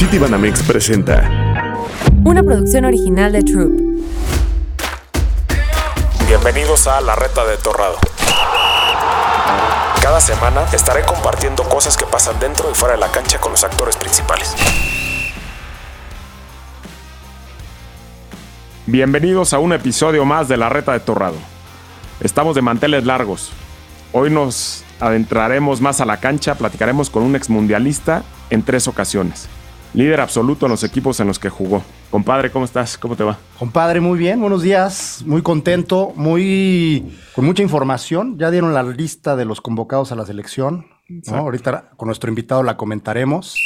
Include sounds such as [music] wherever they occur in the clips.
City Banamex presenta Una producción original de Troop. Bienvenidos a La Reta de Torrado. Cada semana estaré compartiendo cosas que pasan dentro y fuera de la cancha con los actores principales. Bienvenidos a un episodio más de La Reta de Torrado. Estamos de manteles largos. Hoy nos adentraremos más a la cancha, platicaremos con un exmundialista en tres ocasiones. Líder absoluto en los equipos en los que jugó. Compadre, ¿cómo estás? ¿Cómo te va? Compadre, muy bien, buenos días, muy contento, muy con mucha información. Ya dieron la lista de los convocados a la selección. ¿no? Ahorita con nuestro invitado la comentaremos.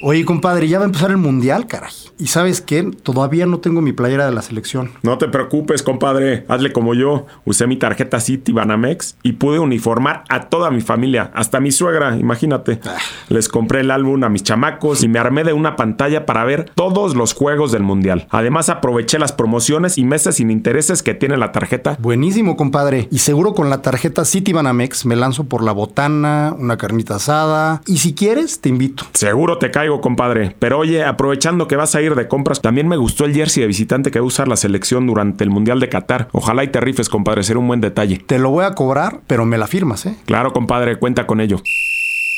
Oye, compadre, ya va a empezar el mundial, caray. Y sabes qué? Todavía no tengo mi playera de la selección. No te preocupes, compadre. Hazle como yo. Usé mi tarjeta City Banamex y pude uniformar a toda mi familia, hasta mi suegra, imagínate. Les compré el álbum a mis chamacos y me armé de una pantalla para ver todos los juegos del mundial. Además, aproveché las promociones y meses sin intereses que tiene la tarjeta. Buenísimo, compadre. Y seguro con la tarjeta City Banamex me lanzo por la botana, una carnita asada. Y si quieres, te invito. Seguro te caigo, compadre. Pero oye, aprovechando que vas a ir de compras, también me gustó el jersey de visitante que va a usar la selección durante el Mundial de Qatar. Ojalá y te rifes, compadre. Será un buen detalle. Te lo voy a cobrar, pero me la firmas, ¿eh? Claro, compadre, cuenta con ello.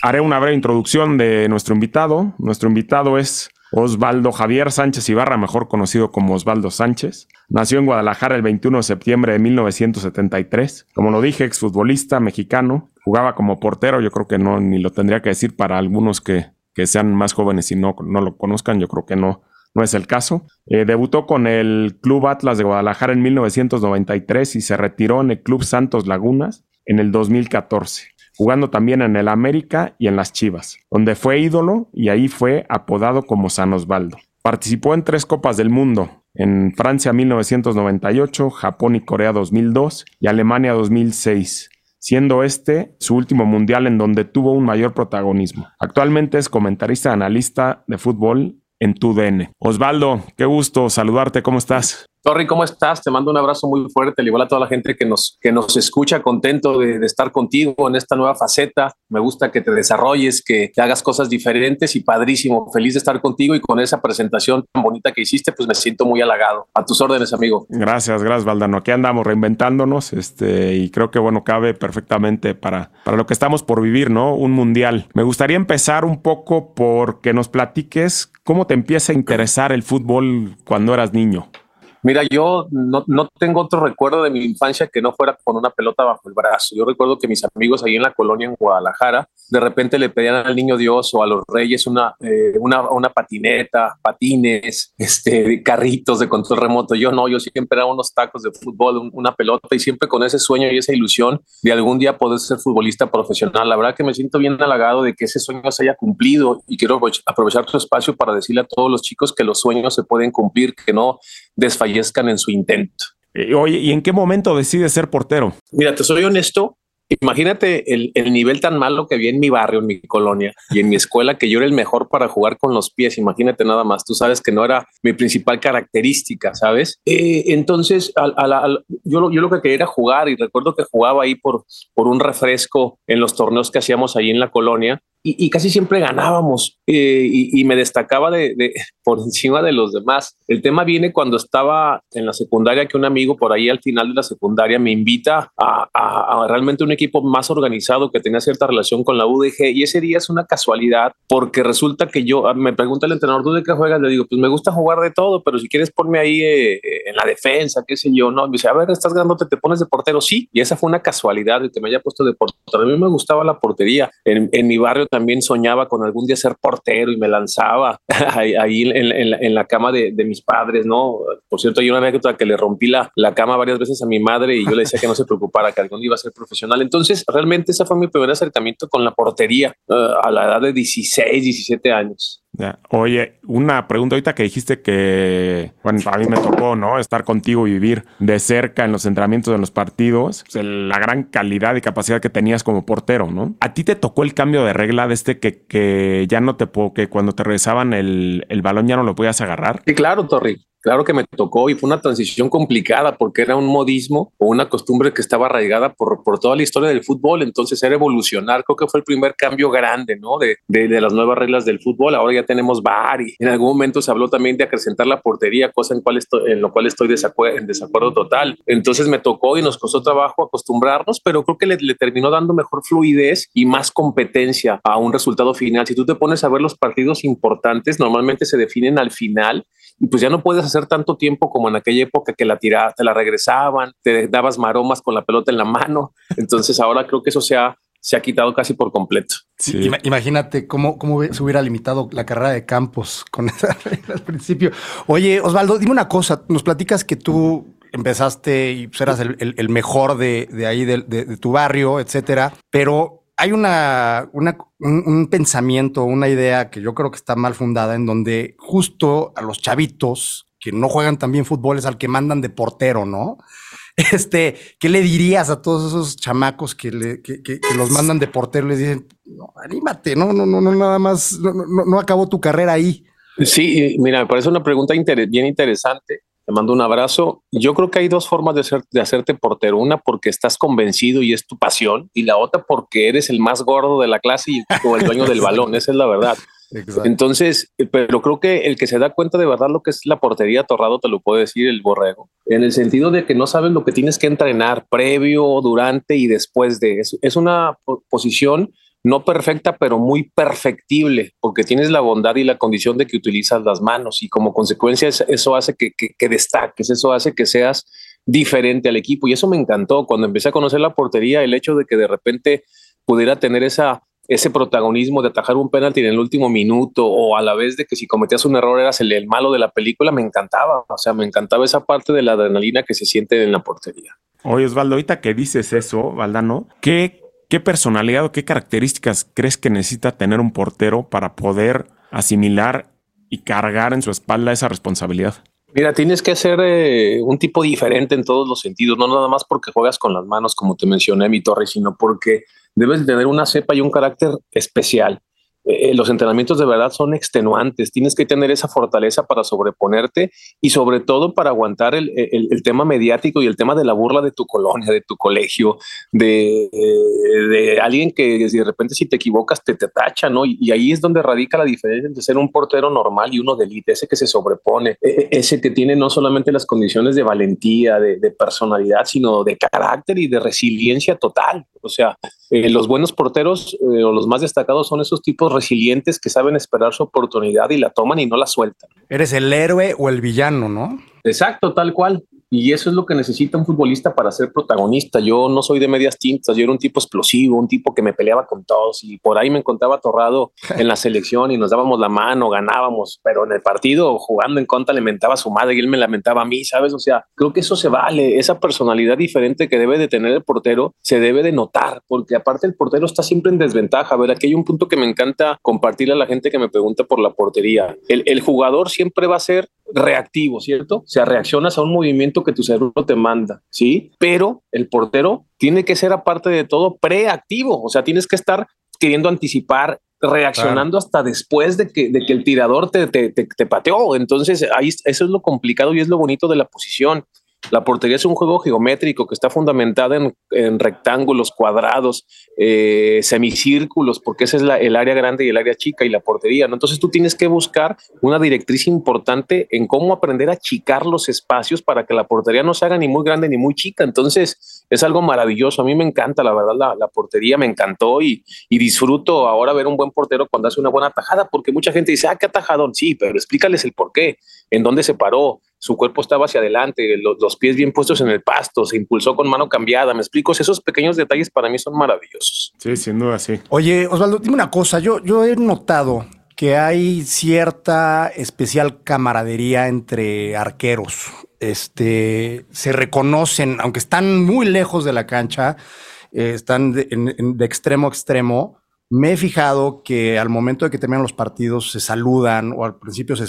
Haré una breve introducción de nuestro invitado. Nuestro invitado es Osvaldo Javier Sánchez Ibarra, mejor conocido como Osvaldo Sánchez. Nació en Guadalajara el 21 de septiembre de 1973. Como lo dije, exfutbolista mexicano. Jugaba como portero, yo creo que no, ni lo tendría que decir para algunos que, que sean más jóvenes y no, no lo conozcan, yo creo que no, no es el caso. Eh, debutó con el Club Atlas de Guadalajara en 1993 y se retiró en el Club Santos Lagunas en el 2014, jugando también en el América y en las Chivas, donde fue ídolo y ahí fue apodado como San Osvaldo. Participó en tres Copas del Mundo, en Francia 1998, Japón y Corea 2002 y Alemania 2006 siendo este su último mundial en donde tuvo un mayor protagonismo. Actualmente es comentarista analista de fútbol en TUDN. Osvaldo, qué gusto saludarte, ¿cómo estás? Torri, ¿cómo estás? Te mando un abrazo muy fuerte, al igual a toda la gente que nos, que nos escucha, contento de, estar contigo en esta nueva faceta. Me gusta que te desarrolles, que, hagas cosas diferentes y padrísimo. Feliz de estar contigo y con esa presentación tan bonita que hiciste, pues me siento muy halagado. A tus órdenes, amigo. Gracias, gracias, Valdano. Aquí andamos reinventándonos este, y creo que, bueno, cabe perfectamente para, para lo que estamos por vivir, ¿no? Un mundial. Me gustaría empezar un poco por que nos platiques cómo te empieza a interesar el fútbol cuando eras niño. Mira, yo no, no, tengo otro recuerdo de mi infancia que no fuera con una pelota bajo el brazo. Yo recuerdo que mis amigos ahí en la colonia en Guadalajara, de repente le pedían al niño Dios o a los reyes una, eh, una, una, patineta, patines, este, carritos de control remoto. Yo no, yo siempre era unos tacos de fútbol, una pelota y siempre con ese sueño y esa ilusión de algún día poder ser futbolista profesional. La verdad que me siento bien halagado de que ese sueño se haya cumplido y quiero aprovechar tu espacio para decirle a todos los chicos que los sueños se pueden cumplir, que no desfallezcan en su intento. Eh, oye, ¿y en qué momento decides ser portero? Mira, te soy honesto. Imagínate el, el, nivel tan malo que había en mi barrio, en mi colonia y en mi escuela, que yo era el mejor para jugar con los pies. Imagínate nada más. Tú sabes que no era mi principal característica, ¿sabes? Eh, entonces, a, a la, a, yo, yo, lo que quería era jugar y recuerdo que jugaba ahí por, por un refresco en los torneos que hacíamos ahí en la colonia y, y, casi siempre ganábamos eh, y, y, me destacaba de, de, [laughs] por encima de los demás. El tema viene cuando estaba en la secundaria que un amigo por ahí al final de la secundaria me invita a, a, a, realmente un equipo más organizado que tenía cierta relación con la UDG y ese día es una casualidad porque resulta que yo ah, me pregunta el entrenador, ¿tú de qué juegas? Le digo, pues me gusta jugar de todo, pero si quieres ponme ahí eh, en la defensa, qué sé yo, no, me dice, a ver, estás ganándote, te pones de portero, sí, y esa fue una casualidad de que me haya puesto de portero. A mí me gustaba la portería, en, en mi barrio también soñaba con algún día ser portero y me lanzaba [laughs] ahí, en, la, cama de, mis padres, ¿no? Por cierto, hay una anécdota que le rompí la, la, cama varias veces a mi madre y yo le decía que no se preocupara, que algún día iba a ser profesional. Entonces, realmente ese fue mi primer acercamiento con la portería uh, a la edad de 16, 17 años. Ya. Oye, una pregunta ahorita que dijiste que, bueno, a mí me tocó, ¿no? Estar contigo y vivir de cerca en los entrenamientos de los partidos, pues, la gran calidad y capacidad que tenías como portero, ¿no? ¿A ti te tocó el cambio de regla de este que, que ya no te puedo, que cuando te regresaban el, el balón ya no lo podías agarrar? Sí, claro, Torri. Claro que me tocó y fue una transición complicada porque era un modismo o una costumbre que estaba arraigada por, por toda la historia del fútbol. Entonces era evolucionar. Creo que fue el primer cambio grande, ¿no? De, de, las nuevas reglas del fútbol. Ahora ya tenemos VAR y en algún momento se habló también de acrecentar la portería, cosa en, cual estoy, en lo cual estoy en desacuerdo total. Entonces me tocó y nos costó trabajo acostumbrarnos, pero creo que le, le terminó dando mejor fluidez y más competencia a un resultado final. Si tú te pones a ver los partidos importantes, normalmente se definen al final y pues ya no puedes hacer tanto tiempo como en aquella época que la tiraba, te la regresaban, te dabas maromas con la pelota en la mano. Entonces ahora creo que eso se ha, se ha quitado casi por completo. Imagínate cómo, cómo se hubiera limitado la carrera de Campos con [laughs] esa regla al principio. Oye, Osvaldo, dime una cosa, nos platicas que tú empezaste y pues, eras el, mejor de, ahí, de, de, tu barrio, etcétera, pero hay una, un, pensamiento, una idea que yo creo que está mal fundada, en donde justo a los chavitos que no juegan también fútbol es al que mandan de portero, ¿no? [laughs] Este, ¿qué le dirías a todos esos chamacos que, que, los mandan de portero? Les dicen, no, anímate, no, no, no, no, nada más, no, no, no acabó tu carrera ahí. Sí, mira, me parece una pregunta bien interesante te mando un abrazo. Yo creo que hay dos formas de, de hacerte portero. Una porque estás convencido y es tu pasión, y la otra porque eres el más gordo de la clase y o el dueño del balón. Esa es la verdad. Entonces, eh, pero creo que el que se da cuenta de verdad lo que es la portería torrado te lo puede decir el borrego, en el sentido de que no sabes lo que tienes que entrenar previo, durante y después de. Es, es una posición no perfecta, pero muy perfectible, porque tienes la bondad y la condición de que utilizas las manos y como consecuencia eso hace que, destaques, eso hace que seas diferente al equipo y eso me encantó cuando empecé a conocer la portería, el hecho de que de repente pudiera tener esa, ese protagonismo de atajar un penalti en el último minuto o a la vez de que si cometías un error eras el, el malo de la película, me encantaba, o sea, me encantaba esa parte de la adrenalina que se siente en la portería. Oye, Osvaldo, ahorita que dices eso, Valdano, ¿qué ¿Qué personalidad o qué características crees que necesita tener un portero para poder asimilar y cargar en su espalda esa responsabilidad? Mira, tienes que ser eh, un tipo diferente en todos los sentidos, no nada más porque juegas con las manos, como te mencioné, mi torre, sino porque debes tener una cepa y un carácter especial. Eh, los entrenamientos de verdad son extenuantes, tienes que tener esa fortaleza para sobreponerte y sobre todo para aguantar el, tema mediático y el tema de la burla de tu colonia, de tu colegio, de, de alguien que de repente si te equivocas te, te tacha, ¿no? Y, ahí es donde radica la diferencia entre ser un portero normal y uno de élite, ese que se sobrepone, e, e, ese que tiene no solamente las condiciones de valentía, de personalidad, sino de carácter y de resiliencia total. O sea, eh, los buenos porteros eh, o los más destacados son esos tipos resilientes que saben esperar su oportunidad y la toman y no la sueltan. Eres el héroe o el villano, ¿no? Exacto, tal cual. Y eso es lo que necesita un futbolista para ser protagonista. Yo no soy de medias tintas, yo era un tipo explosivo, un tipo que me peleaba con todos y por ahí me encontraba atorrado en la selección y nos dábamos la mano, ganábamos, pero en el partido jugando en contra le mentaba a su madre y él me lamentaba a mí, ¿sabes? O sea, creo que eso se vale, esa personalidad diferente que debe de tener el portero se debe de notar, porque aparte el portero está siempre en desventaja. A ver, aquí hay un punto que me encanta compartirle a la gente que me pregunta por la portería. El, el jugador siempre va a ser reactivo, ¿cierto? O sea, reaccionas a un movimiento que tu cerebro te manda, ¿sí? Pero el portero tiene que ser, aparte de todo, preactivo, o sea, tienes que estar queriendo anticipar, reaccionando hasta después de que, de que el tirador te, te, te, pateó. Entonces, ahí eso es lo complicado y es lo bonito de la posición. La portería es un juego geométrico que está fundamentada en, rectángulos, cuadrados, eh, semicírculos, porque esa es el área grande y el área chica y la portería. Entonces tú tienes que buscar una directriz importante en cómo aprender a achicar los espacios para que la portería no se haga ni muy grande ni muy chica. Entonces es algo maravilloso. A mí me encanta, la verdad, la, portería me encantó y, y, disfruto ahora ver un buen portero cuando hace una buena tajada, porque mucha gente dice, ah, qué atajadón. Sí, pero explícales el por qué, en dónde se paró, su cuerpo estaba hacia adelante, los, pies bien puestos en el pasto, se impulsó con mano cambiada. Me explico, esos pequeños detalles para mí son maravillosos. Sí, sin duda, sí. Oye, Osvaldo, dime una cosa, yo, yo he notado que hay cierta especial camaradería entre arqueros. Este, se reconocen, aunque están muy lejos de la cancha, eh, están de extremo a extremo, me he fijado que al momento de que terminan los partidos se saludan o al principio se,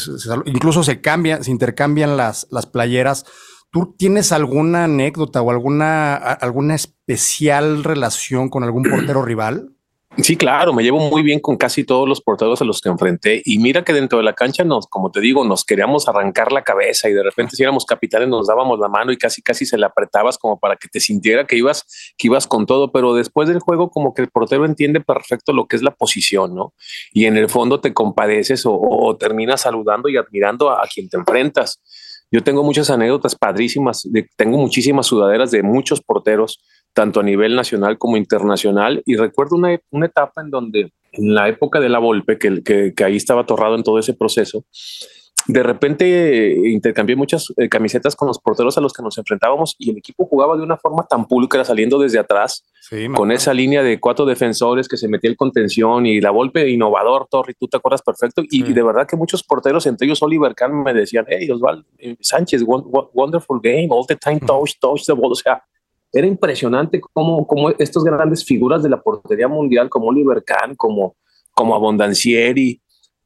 incluso se cambian, se intercambian las, las playeras. ¿Tú tienes alguna anécdota o alguna, alguna especial relación con algún portero rival? Sí, claro, me llevo muy bien con casi todos los porteros a los que enfrenté y mira que dentro de la cancha nos, como te digo, nos queríamos arrancar la cabeza y de repente si éramos capitanes nos dábamos la mano y casi casi se la apretabas como para que te sintiera que ibas que ibas con todo, pero después del juego como que el portero entiende perfecto lo que es la posición, ¿no? Y en el fondo te compadeces o, terminas saludando y admirando a, a quien te enfrentas. Yo tengo muchas anécdotas padrísimas, de, tengo muchísimas sudaderas de muchos porteros tanto a nivel nacional como internacional. Y recuerdo una, una etapa en donde, en la época de la Volpe, que, que, que ahí estaba atorrado en todo ese proceso, de repente eh, intercambié muchas eh, camisetas con los porteros a los que nos enfrentábamos y el equipo jugaba de una forma tan pulcra saliendo desde atrás, con esa línea de cuatro defensores que se metía el contención y la golpe innovador, Torri, tú te acuerdas perfecto. Y, de verdad que muchos porteros, entre ellos Oliver Kahn, me decían, hey, Osvaldo eh, Sánchez, wonderful game, all the time, touch, touch the ball. O sea, era impresionante cómo, cómo estas grandes figuras de la portería mundial, como Oliver Kahn, como, como Abondancieri,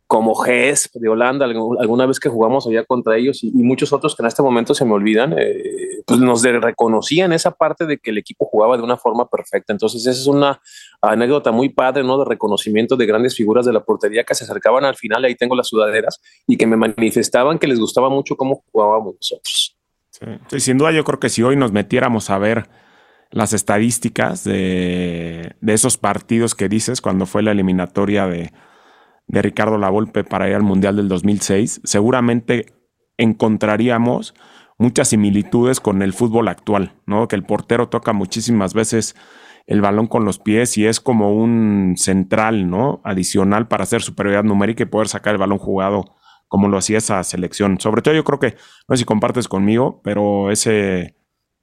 como Hess de Holanda, alguna vez que jugamos allá contra ellos y, muchos otros que en este momento se me olvidan, eh, pues nos reconocían esa parte de que el equipo jugaba de una forma perfecta. Entonces, esa es una anécdota muy padre, ¿no? De reconocimiento de grandes figuras de la portería que se acercaban al final, ahí tengo las sudaderas, y que me manifestaban que les gustaba mucho cómo jugábamos nosotros. Sí. sin duda yo creo que si hoy nos metiéramos a ver las estadísticas de, esos partidos que dices cuando fue la eliminatoria de, de Ricardo Lavolpe para ir al Mundial del 2006, seguramente encontraríamos muchas similitudes con el fútbol actual, ¿no? Que el portero toca muchísimas veces el balón con los pies y es como un central, ¿no? Adicional para hacer superioridad numérica y poder sacar el balón jugado como lo hacía esa selección. Sobre todo yo creo que, no sé si compartes conmigo, pero ese,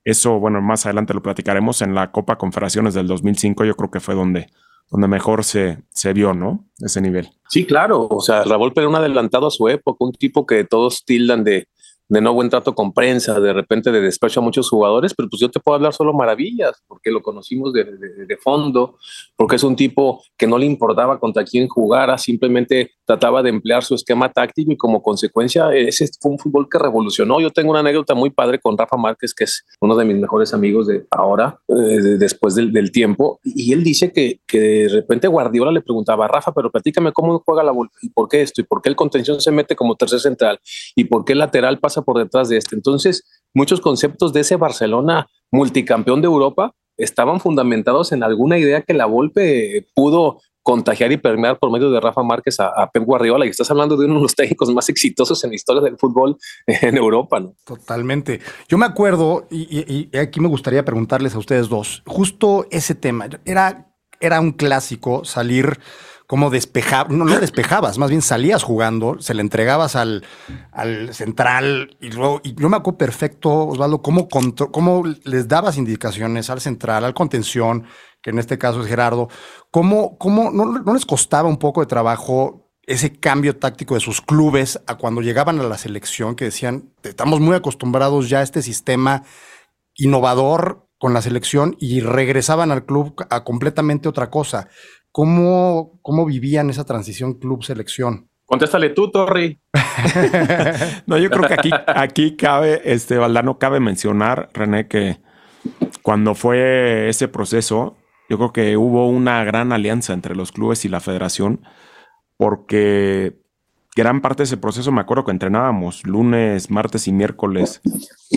eso, bueno, más adelante lo platicaremos en la Copa Confederaciones del 2005, yo creo que fue donde, donde mejor se, se vio, ¿no? Ese nivel. Sí, claro, o sea, Raúl era un adelantado a su época, un tipo que todos tildan de, de no buen trato con prensa, de repente de despecho a muchos jugadores, pero pues yo te puedo hablar solo maravillas, porque lo conocimos de, de, fondo, porque es un tipo que no le importaba contra quién jugara, simplemente trataba de emplear su esquema táctico y como consecuencia ese fue un fútbol que revolucionó. Yo tengo una anécdota muy padre con Rafa Márquez, que es uno de mis mejores amigos de ahora, eh, después del, tiempo, y él dice que, de repente Guardiola le preguntaba, Rafa, pero platícame cómo juega la y por qué esto, y por qué el contención se mete como tercer central, y por qué el lateral pasa por detrás de este. Entonces, muchos conceptos de ese Barcelona multicampeón de Europa estaban fundamentados en alguna idea que la Volpe pudo contagiar y permear por medio de Rafa Márquez a, Pep Guardiola. Y estás hablando de uno de los técnicos más exitosos en la historia del fútbol en Europa, ¿no? Totalmente. Yo me acuerdo, y, y aquí me gustaría preguntarles a ustedes dos, justo ese tema. Era, era un clásico salir cómo despejabas, no, no despejabas, más bien salías jugando, se le entregabas al, al central y luego, y yo me acuerdo perfecto, Osvaldo, cómo, cómo les dabas indicaciones al central, al contención, que en este caso es Gerardo, cómo, cómo no, no les costaba un poco de trabajo ese cambio táctico de sus clubes a cuando llegaban a la selección, que decían, estamos muy acostumbrados ya a este sistema innovador con la selección y regresaban al club a completamente otra cosa. ¿Cómo, cómo vivían esa transición club-selección? Contéstale tú, Torri. [laughs] no, yo creo que aquí, aquí cabe, este, Valdano, cabe mencionar, René, que cuando fue ese proceso, yo creo que hubo una gran alianza entre los clubes y la federación, porque gran parte de ese proceso me acuerdo que entrenábamos lunes, martes y miércoles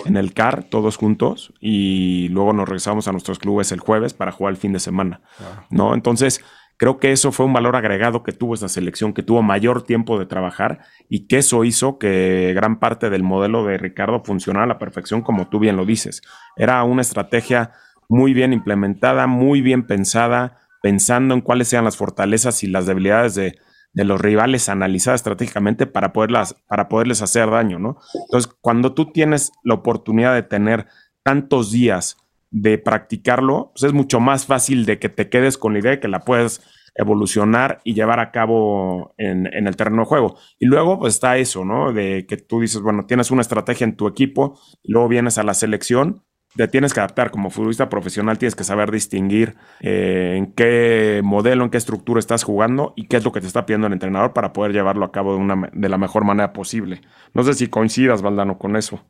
en el CAR, todos juntos, y luego nos regresábamos a nuestros clubes el jueves para jugar el fin de semana. Ah. ¿No? Entonces, Creo que eso fue un valor agregado que tuvo esa selección, que tuvo mayor tiempo de trabajar y que eso hizo que gran parte del modelo de Ricardo funcionara a la perfección, como tú bien lo dices. Era una estrategia muy bien implementada, muy bien pensada, pensando en cuáles sean las fortalezas y las debilidades de, los rivales analizadas estratégicamente para, poderlas, para poderles hacer daño, ¿no? Entonces, cuando tú tienes la oportunidad de tener tantos días de practicarlo, pues es mucho más fácil de que te quedes con la idea de que la puedes evolucionar y llevar a cabo en, el terreno de juego. Y luego pues está eso, ¿no? De que tú dices, bueno, tienes una estrategia en tu equipo, luego vienes a la selección, te tienes que adaptar como futbolista profesional, tienes que saber distinguir eh, en qué modelo, en qué estructura estás jugando y qué es lo que te está pidiendo el entrenador para poder llevarlo a cabo de, una, de la mejor manera posible. No sé si coincidas, Valdano, con eso.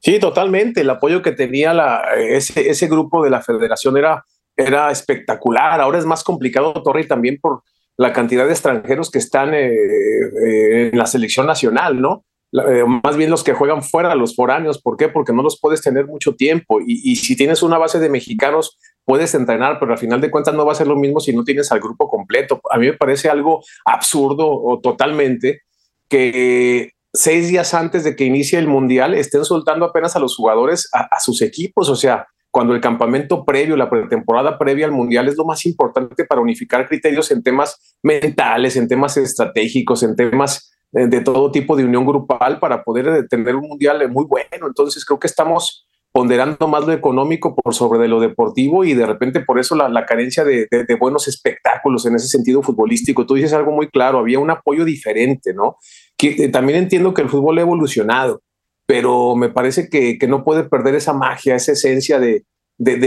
Sí, totalmente. El apoyo que tenía la, ese, ese grupo de la federación era era espectacular. Ahora es más complicado, Torre, también por la cantidad de extranjeros que están eh, eh, en la selección nacional, ¿no? Eh, más bien los que juegan fuera, los foráneos. ¿Por qué? Porque no los puedes tener mucho tiempo. Y, si tienes una base de mexicanos, puedes entrenar, pero al final de cuentas no va a ser lo mismo si no tienes al grupo completo. A mí me parece algo absurdo o totalmente que seis días antes de que inicie el Mundial estén soltando apenas a los jugadores a sus equipos. O sea, cuando el campamento previo, la pretemporada previa al Mundial es lo más importante para unificar criterios en temas mentales, en temas estratégicos, en temas eh, de todo tipo de unión grupal para poder eh, tener un Mundial muy bueno. Entonces creo que estamos ponderando más lo económico por sobre de lo deportivo y de repente por eso la, carencia de, buenos espectáculos en ese sentido futbolístico. Tú dices algo muy claro, había un apoyo diferente, ¿no? Que, eh, también entiendo que el fútbol ha evolucionado pero me parece que, no puede perder esa magia, esa esencia de,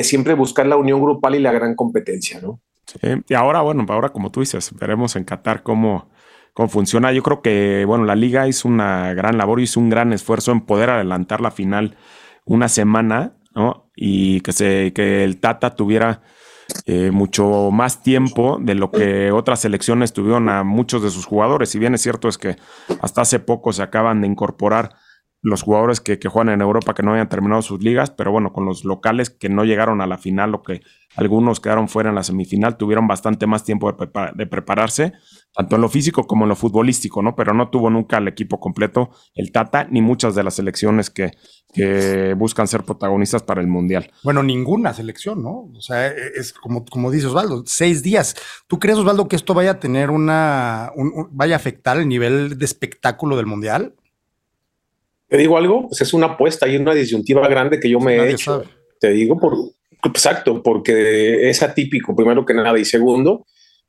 siempre buscar la unión grupal y la gran competencia, ¿no? Sí, y ahora, bueno, ahora como tú dices, veremos en Qatar cómo, cómo funciona. Yo creo que, bueno, la liga hizo una gran labor, hizo un gran esfuerzo en poder adelantar la final una semana, ¿no? Y que, se, que el Tata tuviera eh, mucho más tiempo de lo que otras selecciones tuvieron a muchos de sus jugadores. Si bien es cierto es que hasta hace poco se acaban de incorporar los jugadores que, juegan en Europa que no habían terminado sus ligas, pero bueno, con los locales que no llegaron a la final o que algunos quedaron fuera en la semifinal, tuvieron bastante más tiempo de, prepararse, tanto en lo físico como en lo futbolístico, ¿no? Pero no tuvo nunca el equipo completo, el Tata, ni muchas de las selecciones que, que buscan ser protagonistas para el Mundial. Bueno, ninguna selección, ¿no? O sea, es como, como dice Osvaldo, seis días. ¿Tú crees, Osvaldo, que esto vaya a tener una, vaya a afectar el nivel de espectáculo del Mundial? Te digo algo, pues es una apuesta y una disyuntiva grande que yo me he hecho. Te digo por exacto, porque es atípico, primero que nada, y segundo,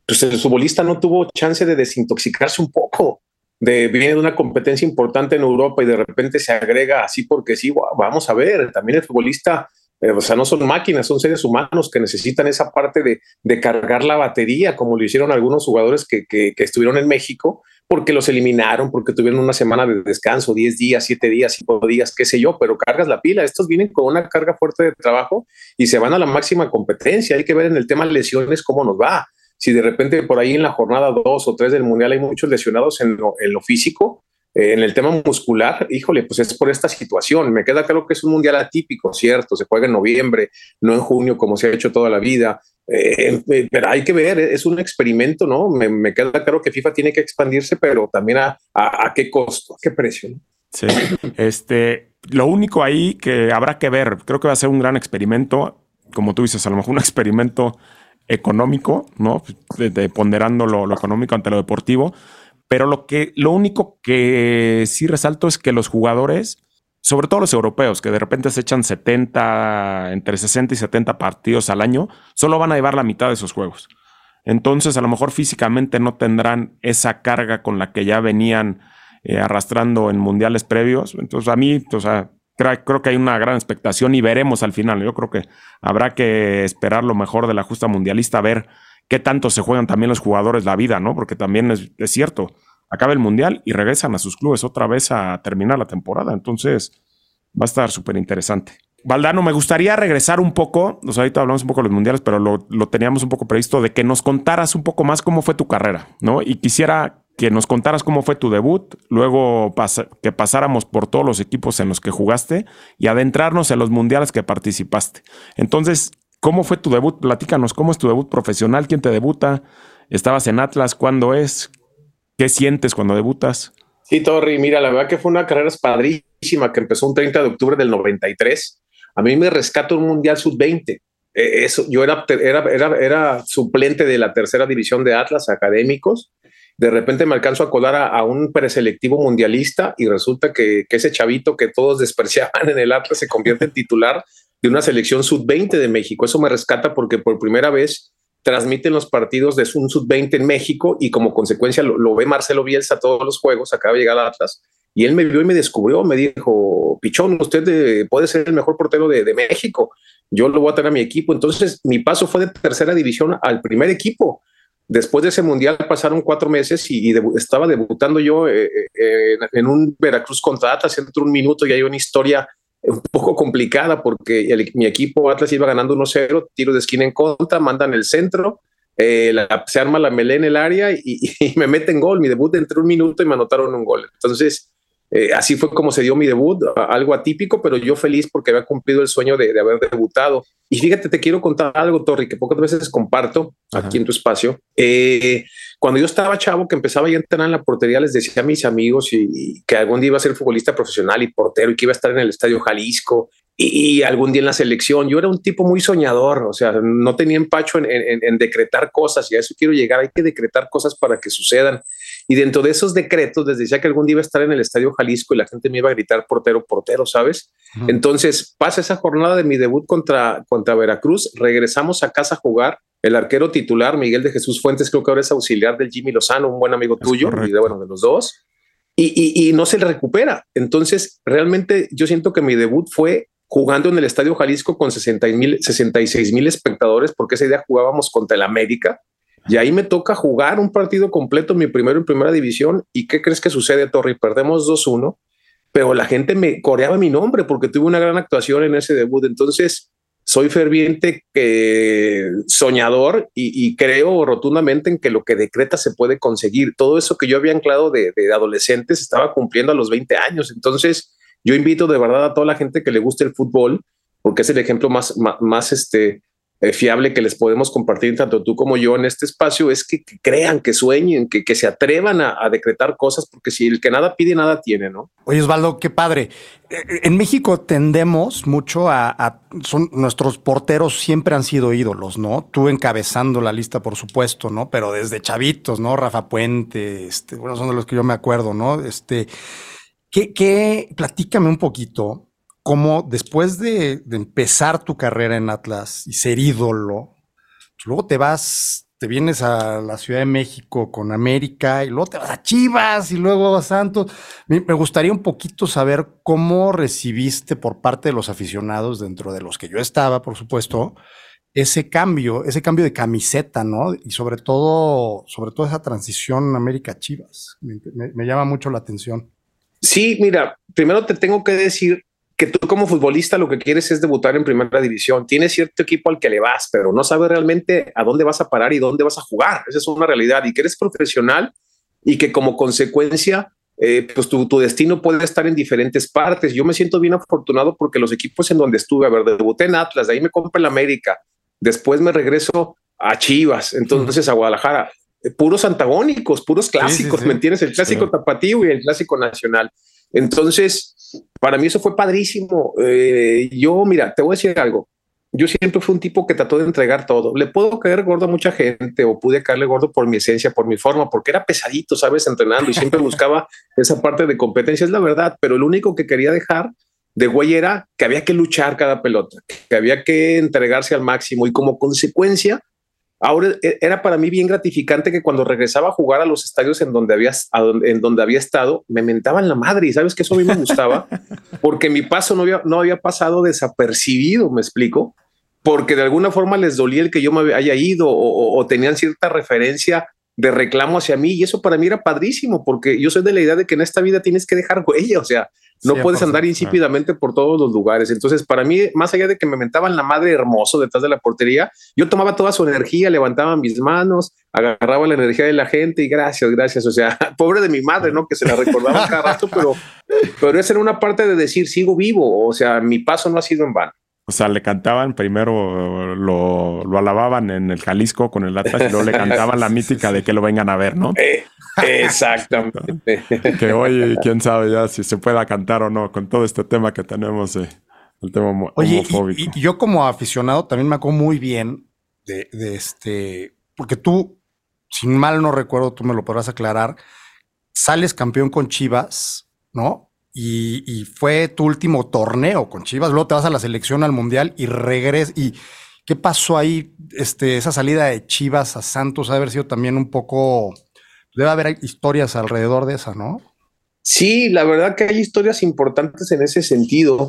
pues el futbolista no tuvo chance de desintoxicarse un poco. De, viene de una competencia importante en Europa y de repente se agrega así porque sí, vamos a ver, también el futbolista, eh, o sea, no son máquinas, son seres humanos que necesitan esa parte de, de cargar la batería, como lo hicieron algunos jugadores que, que, que estuvieron en México porque los eliminaron, porque tuvieron una semana de descanso, 10 días, 7 días, 5 días, qué sé yo, pero cargas la pila. Estos vienen con una carga fuerte de trabajo y se van a la máxima competencia. Hay que ver en el tema lesiones cómo nos va. Si de repente por ahí en la jornada 2 o 3 del Mundial hay muchos lesionados en lo, lo físico, eh, en el tema muscular, híjole, pues es por esta situación. Me queda claro que es un mundial atípico, cierto, se juega en noviembre, no en junio como se ha hecho toda la vida. Eh, eh, pero hay que ver, es un experimento, ¿no? Me, queda claro que FIFA tiene que expandirse, pero también a, a, qué costo, a qué precio. Sí, este, lo único ahí que habrá que ver, creo que va a ser un gran experimento, como tú dices, a lo mejor un experimento económico, ¿no? De, ponderando lo, lo, económico ante lo deportivo, pero lo que, lo único que sí resalto es que los jugadores sobre todo los europeos, que de repente se echan 70, entre 60 y 70 partidos al año, solo van a llevar la mitad de esos juegos. Entonces, a lo mejor físicamente no tendrán esa carga con la que ya venían eh, arrastrando en mundiales previos. Entonces, a mí, o sea, creo, que hay una gran expectación y veremos al final. Yo creo que habrá que esperar lo mejor de la justa mundialista, ver qué tanto se juegan también los jugadores la vida, ¿no? Porque también es, es cierto, acaba el mundial y regresan a sus clubes otra vez a terminar la temporada. Entonces va a estar súper interesante. Valdano, me gustaría regresar un poco, o ahorita hablamos un poco de los mundiales, pero lo, teníamos un poco previsto, de que nos contaras un poco más cómo fue tu carrera, ¿no? Y quisiera que nos contaras cómo fue tu debut, luego que pasáramos por todos los equipos en los que jugaste y adentrarnos en los mundiales que participaste. Entonces, ¿cómo fue tu debut? Platícanos, ¿cómo es tu debut profesional? ¿Quién te debuta? ¿Estabas en Atlas? ¿Cuándo es? ¿Qué sientes cuando debutas? Sí, Torri, mira, la verdad que fue una carrera padrísima que empezó un 30 de octubre del 93. A mí me rescató un Mundial Sub-20. Eh, eso, yo era, era, era, suplente de la tercera división de Atlas Académicos. De repente me alcanzo a colar a, un preselectivo mundialista y resulta que, que, ese chavito que todos [laughs] despreciaban en el Atlas se convierte en titular de una selección sub-20 de México. Eso me rescata porque por primera vez transmiten los partidos de un sub-20 en México y como consecuencia lo, ve Marcelo Bielsa todos los juegos, acaba de llegar a Atlas, y él me vio y me descubrió, me dijo, Pichón, usted eh, puede ser el mejor portero de, México, yo lo voy a tener a mi equipo. Entonces mi paso fue de tercera división al primer equipo. Después de ese mundial pasaron cuatro meses y, estaba debutando yo eh, eh, en un Veracruz contra Atlas, entre un minuto y hay una historia un poco complicada porque mi equipo Atlas iba ganando 1-0, tiro de esquina en contra, mandan el centro, eh, se arma la melé en el área y, [laughs] y, me meten gol. Mi debut entre un minuto y me anotaron un gol. Entonces, eh, así fue como se dio mi debut, algo atípico, pero yo feliz porque había cumplido el sueño de, haber debutado. Y fíjate, te quiero contar algo, Torri, que pocas veces comparto aquí en tu espacio. Eh, cuando yo estaba chavo, que empezaba ya a entrenar en la portería, les decía a mis amigos y, que algún día iba a ser futbolista profesional y portero y que iba a estar en el Estadio Jalisco y, algún día en la selección. Yo era un tipo muy soñador, o sea, no tenía empacho en, decretar cosas y a eso quiero llegar. Hay que decretar cosas para que sucedan. Y dentro de esos decretos les decía que algún día iba a estar en el Estadio Jalisco y la gente me iba a gritar portero, portero, ¿sabes? Entonces pasa esa jornada de mi debut contra, contra Veracruz, regresamos a casa a jugar. El arquero titular, Miguel de Jesús Fuentes, creo que ahora es auxiliar del Jimmy Lozano, un buen amigo tuyo, y de, bueno, de los dos. Y, y, no se le recupera. Entonces, realmente yo siento que mi debut fue jugando en el Estadio Jalisco con 60 mil, 66 mil espectadores, porque ese día jugábamos contra el América. Y ahí me toca jugar un partido completo, mi primero en primera división. ¿Y qué crees que sucede, Torri? Perdemos 2-1, pero la gente me coreaba mi nombre porque tuve una gran actuación en ese debut. Entonces, soy ferviente eh, soñador y, creo rotundamente en que lo que decreta se puede conseguir. Todo eso que yo había anclado de, de adolescentes estaba cumpliendo a los 20 años. Entonces, yo invito de verdad a toda la gente que le guste el fútbol, porque es el ejemplo más, más, este, eh, fiable que les podemos compartir tanto tú como yo en este espacio, es que, crean, que sueñen, que, que se atrevan a, decretar cosas, porque si el que nada pide, nada tiene, ¿no? Oye, Osvaldo, qué padre. Eh, en México tendemos mucho a, son, nuestros porteros siempre han sido ídolos, ¿no? Tú encabezando la lista, por supuesto, ¿no? Pero desde chavitos, ¿no? Rafa Puente, este, bueno, son de los que yo me acuerdo, ¿no? Este, ¿Qué, platícame un poquito cómo después de, empezar tu carrera en Atlas y ser ídolo, pues luego te vas, te vienes a la Ciudad de México con América y luego te vas a Chivas y luego a Santos. Me, gustaría un poquito saber cómo recibiste por parte de los aficionados, dentro de los que yo estaba, por supuesto, ese cambio, ese cambio de camiseta, ¿no? Y sobre todo, sobre todo esa transición América-Chivas. me llama mucho la atención. Sí, mira, primero te tengo que decir que tú como futbolista lo que quieres es debutar en primera división. Tienes cierto equipo al que le vas, pero no sabes realmente a dónde vas a parar y dónde vas a jugar. Esa es una realidad. Y que eres profesional y que como consecuencia, eh, pues tu, destino puede estar en diferentes partes. Yo me siento bien afortunado porque los equipos en donde estuve, a ver, debuté en Atlas, de ahí me compro el América, después me regreso a Chivas, entonces a Guadalajara puros antagónicos, puros clásicos, ¿me entiendes? El clásico tapatío y el clásico nacional. Entonces, para mí eso fue padrísimo. Eh, yo, mira, te voy a decir algo. Yo siempre fui un tipo que trató de entregar todo. Le puedo caer gordo a mucha gente o pude caerle gordo por mi esencia, por mi forma, porque era pesadito, ¿sabes? Entrenando y siempre [laughs] buscaba esa parte de competencia, es la verdad, pero lo único que quería dejar de güey era que había que luchar cada pelota, que había que entregarse al máximo y como consecuencia Ahora e, era para mí bien gratificante que cuando regresaba a jugar a los estadios en donde había, en donde había estado, me mentaban la madre. Y sabes que eso a mí me gustaba [laughs] porque mi paso no había, no había pasado desapercibido, me explico, porque de alguna forma les dolía el que yo me haya ido o tenían cierta referencia de reclamo hacia mí. Y eso para mí era padrísimo porque yo soy de la idea de que en esta vida tienes que dejar huella, o sea, no puedes andar insípidamente por todos los lugares. Entonces, para mí, más allá de que me mentaban la madre hermoso detrás de la portería, yo tomaba toda su energía, levantaba mis manos, agarraba la energía de la gente y gracias, gracias. O sea, [laughs] pobre de mi madre, ¿no? Que se la recordaba cada rato, pero, pero esa era una parte de decir, sigo vivo, o sea, mi paso no ha sido en vano. O sea, le cantaban, primero lo, lo, alababan en el Jalisco con el Atlas y luego le cantaban la [laughs] mítica de que lo vengan a ver, ¿no? Eh, exactamente. [laughs] que hoy, quién sabe ya si se pueda cantar o no con todo este tema que tenemos, eh, el tema homofóbico. Y, yo como aficionado también me acuerdo muy bien de, de este, porque tú, sin mal no recuerdo, tú me lo podrás aclarar, sales campeón con Chivas, ¿no? Y, fue tu último torneo con Chivas, luego te vas a la selección al Mundial y regresas. ¿Y qué pasó ahí? Este, esa salida de Chivas a Santos ha haber sido también un poco... Debe haber historias alrededor de esa, ¿no? Sí, la verdad que hay historias importantes en ese sentido.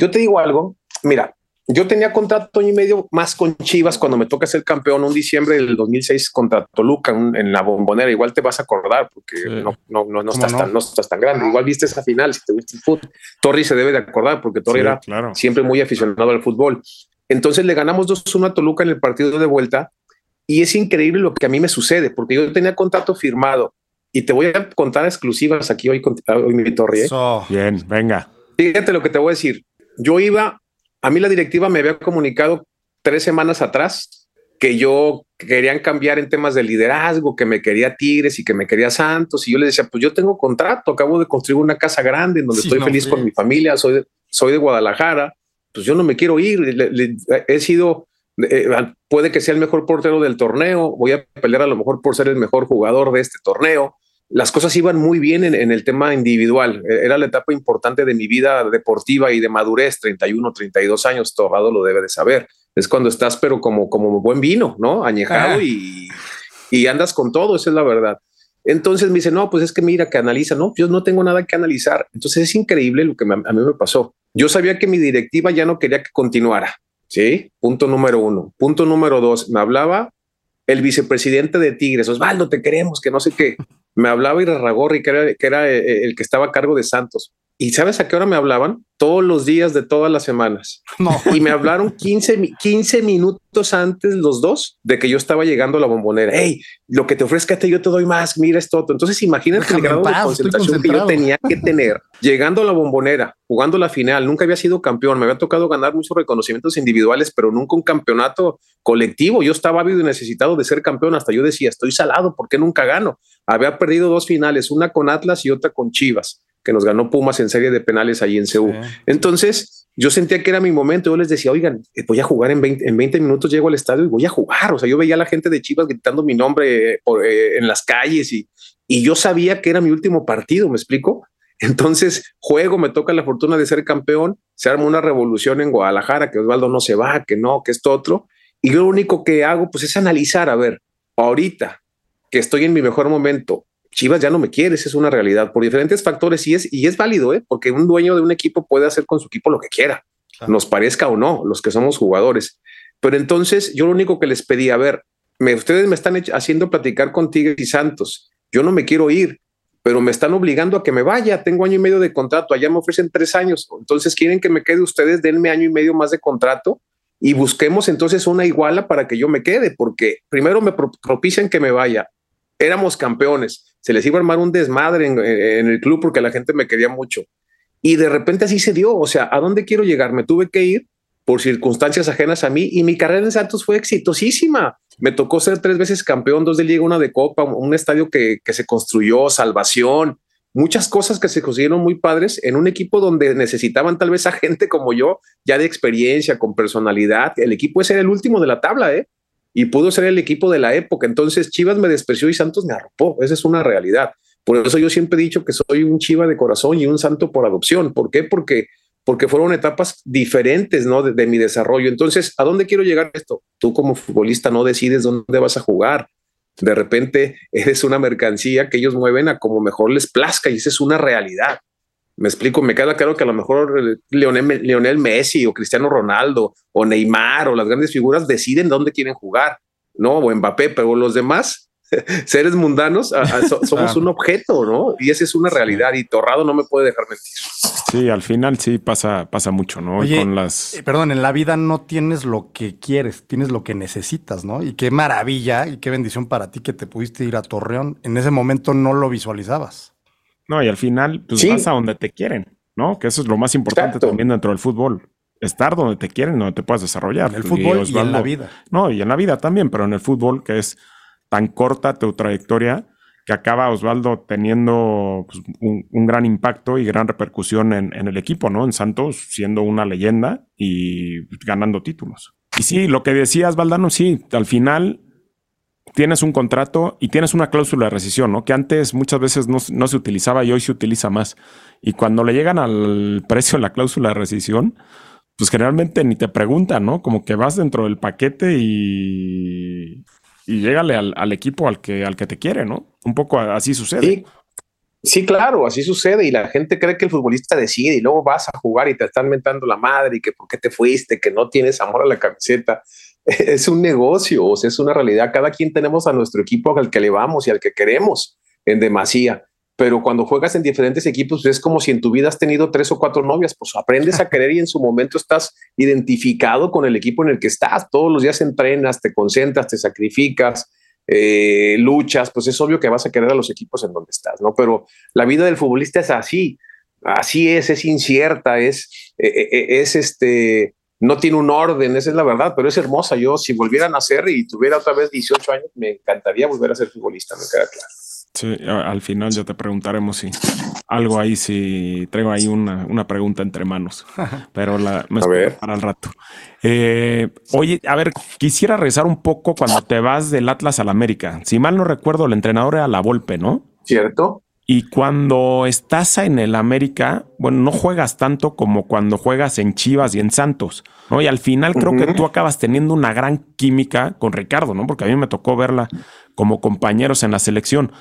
Yo te digo algo, mira, yo tenía contrato año y medio más con Chivas cuando me toca ser campeón un diciembre del 2006 contra Toluca en la bombonera. Igual te vas a acordar porque no, no, no, estás Tan, no estás tan grande. Igual viste esa final si te gusta el fútbol. Torri se debe de acordar porque Torri era siempre muy aficionado al fútbol. Entonces le ganamos 2-1 a Toluca en el partido de vuelta y es increíble lo que a mí me sucede porque yo tenía contrato firmado y te voy a contar exclusivas aquí hoy, hoy mi Torri. ¿eh? Bien, venga. Fíjate lo que te voy a decir. Yo iba a mí la directiva me había comunicado tres semanas atrás que yo querían cambiar en temas de liderazgo, que me quería Tigres y que me quería Santos. Y yo les decía, pues yo tengo contrato, acabo de construir una casa grande en donde estoy feliz con mi familia, soy de, soy de Guadalajara, pues yo no me quiero ir. he sido, eh, puede que sea el mejor portero del torneo, voy a pelear a lo mejor por ser el mejor jugador de este torneo las cosas iban muy bien en, el tema individual. E, era la etapa importante de mi vida deportiva y de madurez, 31, 32 años, Torrado lo debe de saber. Es cuando estás, pero como, como buen vino, ¿no? Añejado y, y andas con todo, esa es la verdad. Entonces me dice, no, pues es que mira, que analiza, no, yo no tengo nada que analizar. Entonces es increíble lo que a mí me pasó. Yo sabía que mi directiva ya no quería que continuara, ¿sí? Punto número uno. Punto número dos, me hablaba el vicepresidente de Tigres, Osvaldo, te queremos, que no sé qué me hablaba Irarragorri, que era, que era eh, el que estaba a cargo de Santos. ¿Y sabes a qué hora me hablaban? Todos los días de todas las semanas. [laughs] Y me hablaron 15, 15 minutos antes los dos de que yo estaba llegando a la bombonera. Hey, lo que te ofrezca yo te doy más, mira esto. Entonces imagínate el grado de concentración que yo tenía que [laughs] tener llegando a la bombonera, jugando la final. Nunca había sido campeón, me había tocado ganar muchos reconocimientos individuales, pero nunca un campeonato colectivo. Yo estaba ávido y necesitado de ser campeón. Hasta yo decía, estoy salado, ¿por qué nunca gano? Había perdido dos finales, una con Atlas y otra con Chivas que nos ganó Pumas en serie de penales ahí en Seúl. Entonces, yo sentía que era mi momento. Yo les decía, oigan, eh, voy a jugar en 20, en 20 minutos, llego al estadio y voy a jugar. O sea, yo veía a la gente de Chivas gritando mi nombre eh, en las calles y, y yo sabía que era mi último partido, ¿me explico? [laughs] Entonces, juego, me toca la fortuna de ser campeón, se arma una revolución en Guadalajara, que Osvaldo no se va, que no, que esto otro. Y yo lo único que hago, pues, es analizar, a ver, ahorita que estoy en mi mejor momento, Chivas ya no me quiere, esa es una realidad. Por diferentes factores y es, y es válido, ¿eh? porque un dueño de un equipo puede hacer con su equipo lo que quiera, nos parezca o no, los que somos jugadores. Pero entonces yo lo único que les pedí, a ver, me, ustedes me están haciendo platicar con Tigres y Santos, yo no me quiero ir, pero me están obligando a que me vaya, tengo año y medio de contrato, allá me ofrecen tres años, entonces quieren que me quede ustedes, denme año y medio más de contrato y busquemos entonces una iguala para que yo me quede, porque primero me propician que me vaya, éramos campeones, se les iba a armar un desmadre en, el club porque la gente me quería mucho. Y de repente así se dio, o sea, ¿a dónde quiero llegar? Me tuve que ir por circunstancias ajenas a mí y mi carrera en Santos fue exitosísima. Me tocó ser tres veces campeón, dos de liga, una de copa, un estadio que, que se construyó, salvación, muchas cosas que se consiguieron muy padres en un equipo donde necesitaban tal vez a [laughs] gente como yo, ya de experiencia, con personalidad. El equipo ese era el último de la tabla, ¿eh? Y pudo ser el equipo de la época. Entonces Chivas me despreció y Santos me arropó. Esa es una realidad. Por eso yo siempre he dicho que soy un Chiva de corazón y un santo por adopción. ¿Por qué? Porque, porque fueron etapas diferentes ¿no? de, mi desarrollo. Entonces, ¿a dónde quiero llegar esto? Tú como futbolista no decides dónde vas a jugar. De repente eres una mercancía que ellos mueven a como mejor les plazca y esa es una realidad. Me explico, me queda claro que a lo mejor eh, Leonel, Messi o Cristiano Ronaldo o Neymar o las grandes figuras deciden dónde quieren jugar, ¿no? O Mbappé, pero los demás [laughs] seres mundanos [laughs] somos un objeto, ¿no? Y esa es una realidad y Torrado no me puede dejar mentir. Sí, al final sí pasa, pasa mucho, ¿no? con las... Eh, perdón, en la vida no tienes lo que quieres, tienes lo que necesitas, ¿no? Y qué maravilla y qué bendición para ti que te pudiste ir a Torreón. En ese momento no lo visualizabas. No, y al final, pues vas a donde te quieren, ¿no? Que eso es lo más importante también dentro del fútbol. Estar donde te quieren, donde te puedas desarrollar. En el fútbol y, en la vida. No, y en la vida también, pero en el fútbol, que es tan corta tu trayectoria, que acaba Osvaldo teniendo pues, un, gran impacto y gran repercusión en, en, el equipo, ¿no? En Santos, siendo una leyenda y ganando títulos. Y sí, lo que decías, Valdano, sí, al final tienes un contrato y tienes una cláusula de rescisión, ¿no? Que antes muchas veces no, se utilizaba y hoy se utiliza más. Y cuando le llegan al [laughs] precio la cláusula de rescisión, pues generalmente ni te preguntan, ¿no? Como que vas dentro del paquete y, y llégale al, equipo al que, al que te quiere, ¿no? Un poco así sucede. Sí, claro, así sucede y la gente cree que el futbolista decide y luego vas a jugar y te están mentando la madre y que por qué te fuiste, que no tienes amor a la camiseta. Es un negocio, o sea, es una realidad. Cada quien tenemos a nuestro equipo al que le vamos y al que queremos en demasía. Pero cuando juegas en diferentes equipos es como si en tu vida has tenido tres o cuatro novias, pues aprendes a [laughs] querer y en su momento estás identificado con el equipo en el que estás. Todos los días entrenas, te concentras, te sacrificas, eh, luchas, pues es obvio que vas a querer a los equipos en donde estás, ¿no? Pero la vida del futbolista es así, así es, es incierta, es, eh, eh, es este, no tiene un orden, esa es la verdad, pero es hermosa. Yo, si volviera a nacer y tuviera otra vez 18 años, me encantaría volver a ser futbolista, me queda claro. Sí, al final ya te preguntaremos si algo ahí, si traigo ahí una, una pregunta entre manos, [laughs] pero la, me a para el rato. Eh, oye, a ver, quisiera rezar un poco cuando te vas del Atlas al América. Si mal no recuerdo, el entrenador era La Volpe, ¿no? Cierto. Y cuando estás en el América, bueno, no juegas tanto como cuando juegas en Chivas y en Santos, ¿no? Y al final creo que tú acabas teniendo una gran química con Ricardo, ¿no? Porque a mí me tocó verla como compañeros en la selección.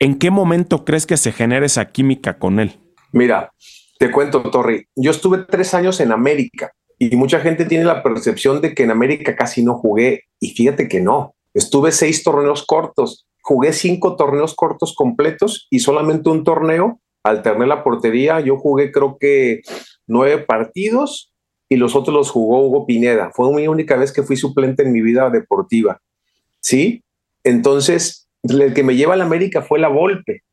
¿En qué momento crees que se genera esa química con él? Mira, te cuento, Torri, yo estuve tres años en América y mucha gente tiene la percepción de que en América casi no jugué y fíjate que no. Estuve seis torneos cortos, jugué cinco torneos cortos completos y solamente un torneo. Alterné la portería, yo jugué creo que nueve partidos y los otros los jugó Hugo Pineda. Fue mi única vez que fui suplente en mi vida deportiva. ¿Sí? Entonces, el que me lleva a la América fue la Volpe.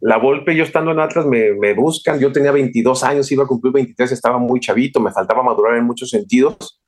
La Volpe, yo estando en Atlas, me, me, buscan. Yo tenía 22 años, iba a cumplir 23, estaba muy chavito, me faltaba madurar en muchos sentidos.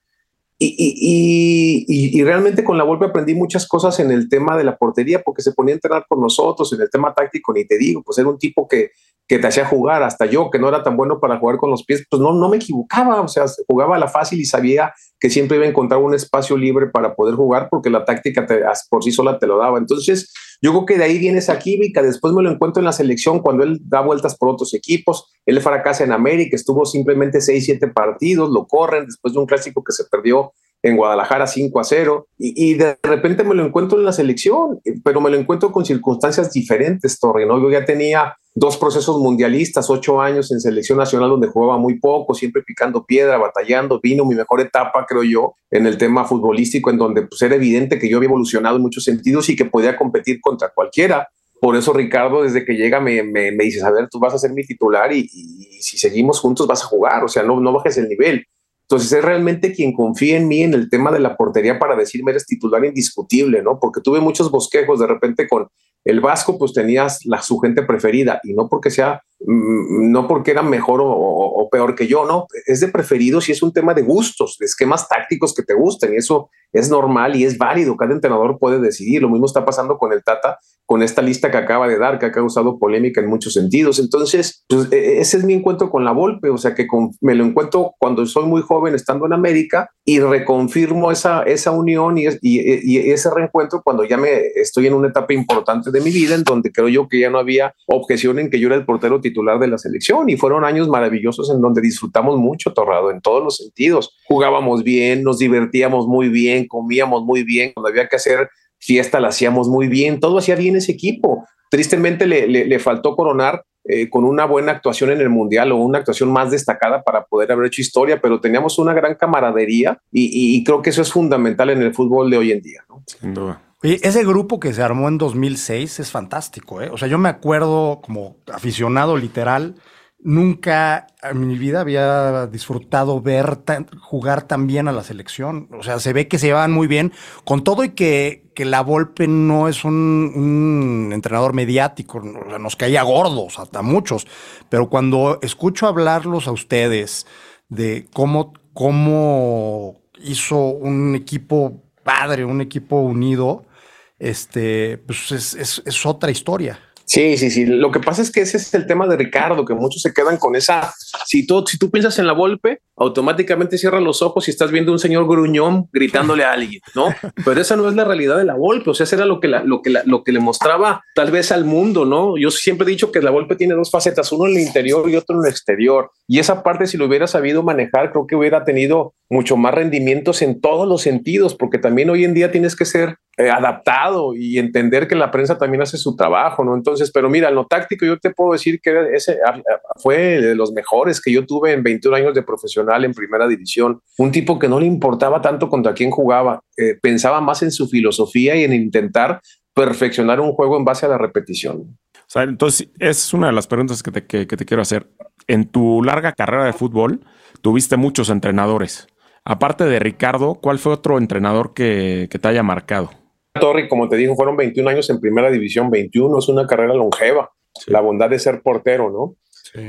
Y, y, y, y, realmente con la Volpe aprendí muchas cosas en el tema de la portería, porque se ponía a entrenar con nosotros, en el tema táctico, ni te digo, pues era un tipo que, que te hacía jugar, hasta yo que no era tan bueno para jugar con los pies, pues no, no me equivocaba, o sea, jugaba a la fácil y sabía que siempre iba a encontrar un espacio libre para poder jugar porque la táctica por sí sola te lo daba. Entonces, yo creo que de ahí viene esa química. Después me lo encuentro en la selección cuando él da vueltas por otros equipos. Él fracasa en América, estuvo simplemente 6, 7 partidos, lo corren después de un clásico que se perdió en Guadalajara 5 a 0 y, de repente me lo encuentro en la selección, pero me lo encuentro con circunstancias diferentes, Torre, ¿no? Yo ya tenía dos procesos mundialistas, ocho años en selección nacional donde jugaba muy poco, siempre picando piedra, batallando, vino mi mejor etapa, creo yo, en el tema futbolístico, en donde pues era evidente que yo había evolucionado en muchos sentidos y que podía competir contra cualquiera. Por eso Ricardo, desde que llega, me, me, me dice, a ver, tú vas a ser mi titular y, y, si seguimos juntos vas a jugar, o sea, no, no bajes el nivel. Entonces es realmente quien confía en mí en el tema de la portería para decirme eres titular indiscutible, ¿no? Porque tuve muchos bosquejos de repente con el Vasco, pues tenías la, su gente preferida y no porque sea, no porque era mejor o, peor que yo, no, es de preferidos y es un tema de gustos, de esquemas tácticos que te gusten y eso es normal y es válido, cada entrenador puede decidir, lo mismo está pasando con el Tata, con esta lista que acaba de dar, que ha causado polémica en muchos sentidos. Entonces, pues, e, e, ese es mi encuentro con la Volpe, o sea que me lo encuentro cuando soy muy joven estando en América y reconfirmo esa, esa unión y, y, ese reencuentro cuando ya me estoy en una etapa importante de mi vida en donde creo yo que ya no había objeción en que yo era el portero titular de la selección y fueron años maravillosos en donde disfrutamos mucho, Torrado, en todos los sentidos. Jugábamos bien, nos divertíamos muy bien, comíamos muy bien, cuando había que hacer fiesta la hacíamos muy bien, todo hacía bien ese equipo. Tristemente le, le, faltó coronar eh, con una buena actuación en el Mundial o una actuación más destacada para poder haber hecho historia, pero teníamos una gran camaradería y, creo que eso es fundamental en el fútbol de hoy en día. ¿no? Sin duda. Ese grupo que se armó en 2006 es fantástico. ¿eh? O sea, yo me acuerdo como aficionado literal nunca en mi vida había disfrutado ver jugar tan bien a la selección. O sea, se ve que se llevan muy bien, con todo y que, que la Volpe no es un, entrenador mediático, nos caía gordos hasta muchos, pero cuando escucho hablarlos a ustedes de cómo, cómo hizo un equipo padre, un equipo unido, este, pues es, es otra historia. Sí, sí, sí. Lo que pasa es que ese es el tema de Ricardo, que muchos se quedan con esa. Si tú, si tú piensas en la golpe, automáticamente cierras los ojos y estás viendo un señor gruñón gritándole a alguien, ¿no? [laughs] Pero esa no es la realidad de la golpe. O sea, eso era lo que, lo, que lo que le mostraba tal vez al mundo, ¿no? Yo siempre he dicho que la golpe tiene dos facetas, uno en el interior y otro en el exterior. y esa parte si lo hubiera sabido manejar, creo que hubiera tenido mucho más rendimientos en todos los sentidos, porque también hoy en día tienes que ser eh, adaptado y entender que la prensa también hace su trabajo, ¿no? Entonces, pero mira, en lo táctico yo te puedo decir que ese fue de los mejores que yo tuve en 21 años de profesional en primera división. Un tipo que no le importaba tanto contra quién jugaba, eh, pensaba más en su filosofía y en intentar perfeccionar un juego en base a la repetición. O sea, entonces, es una de las preguntas que te quiero hacer en tu larga carrera de fútbol tuviste muchos entrenadores. Aparte de Ricardo, ¿cuál fue otro entrenador que, te haya marcado? Torri, como te dijo, fueron 21 años en primera división, 21 es una carrera longeva, la bondad de ser portero, ¿no?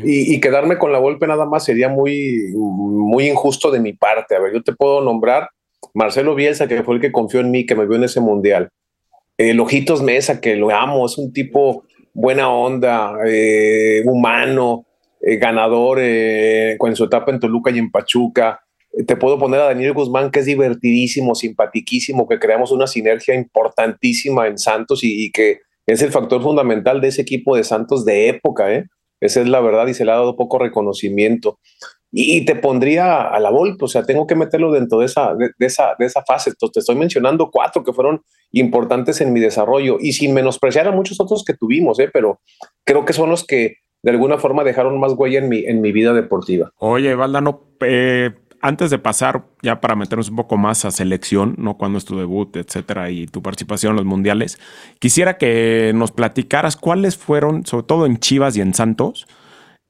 Y, quedarme con la golpe nada más sería muy, muy injusto de mi parte. A ver, yo te puedo nombrar Marcelo Bielsa, que fue el que confió en mí, que me vio en ese mundial. El Ojitos Mesa, que lo amo, es un tipo buena onda, eh, humano, eh, ganador eh, en su etapa en Toluca y en Pachuca. Te puedo poner a Daniel Guzmán, que es divertidísimo, simpatiquísimo, que creamos una sinergia importantísima en Santos y, que es el factor fundamental de ese equipo de Santos de época. ¿eh? Esa es la verdad y se le ha dado poco reconocimiento. Y, te pondría a la Volpe, o sea, tengo que meterlo dentro de esa, de, esa, de esa fase. Entonces, te estoy mencionando cuatro que fueron importantes en mi desarrollo y sin menospreciar a muchos otros que tuvimos, ¿eh? pero creo que son los que de alguna forma dejaron más huella en mi, en mi vida deportiva. Oye, Valdano, eh, antes de pasar ya para meternos un poco más a selección, ¿no? Cuando es tu debut, etcétera, y tu participación en los mundiales, quisiera que nos platicaras cuáles fueron, sobre todo en Chivas y en Santos,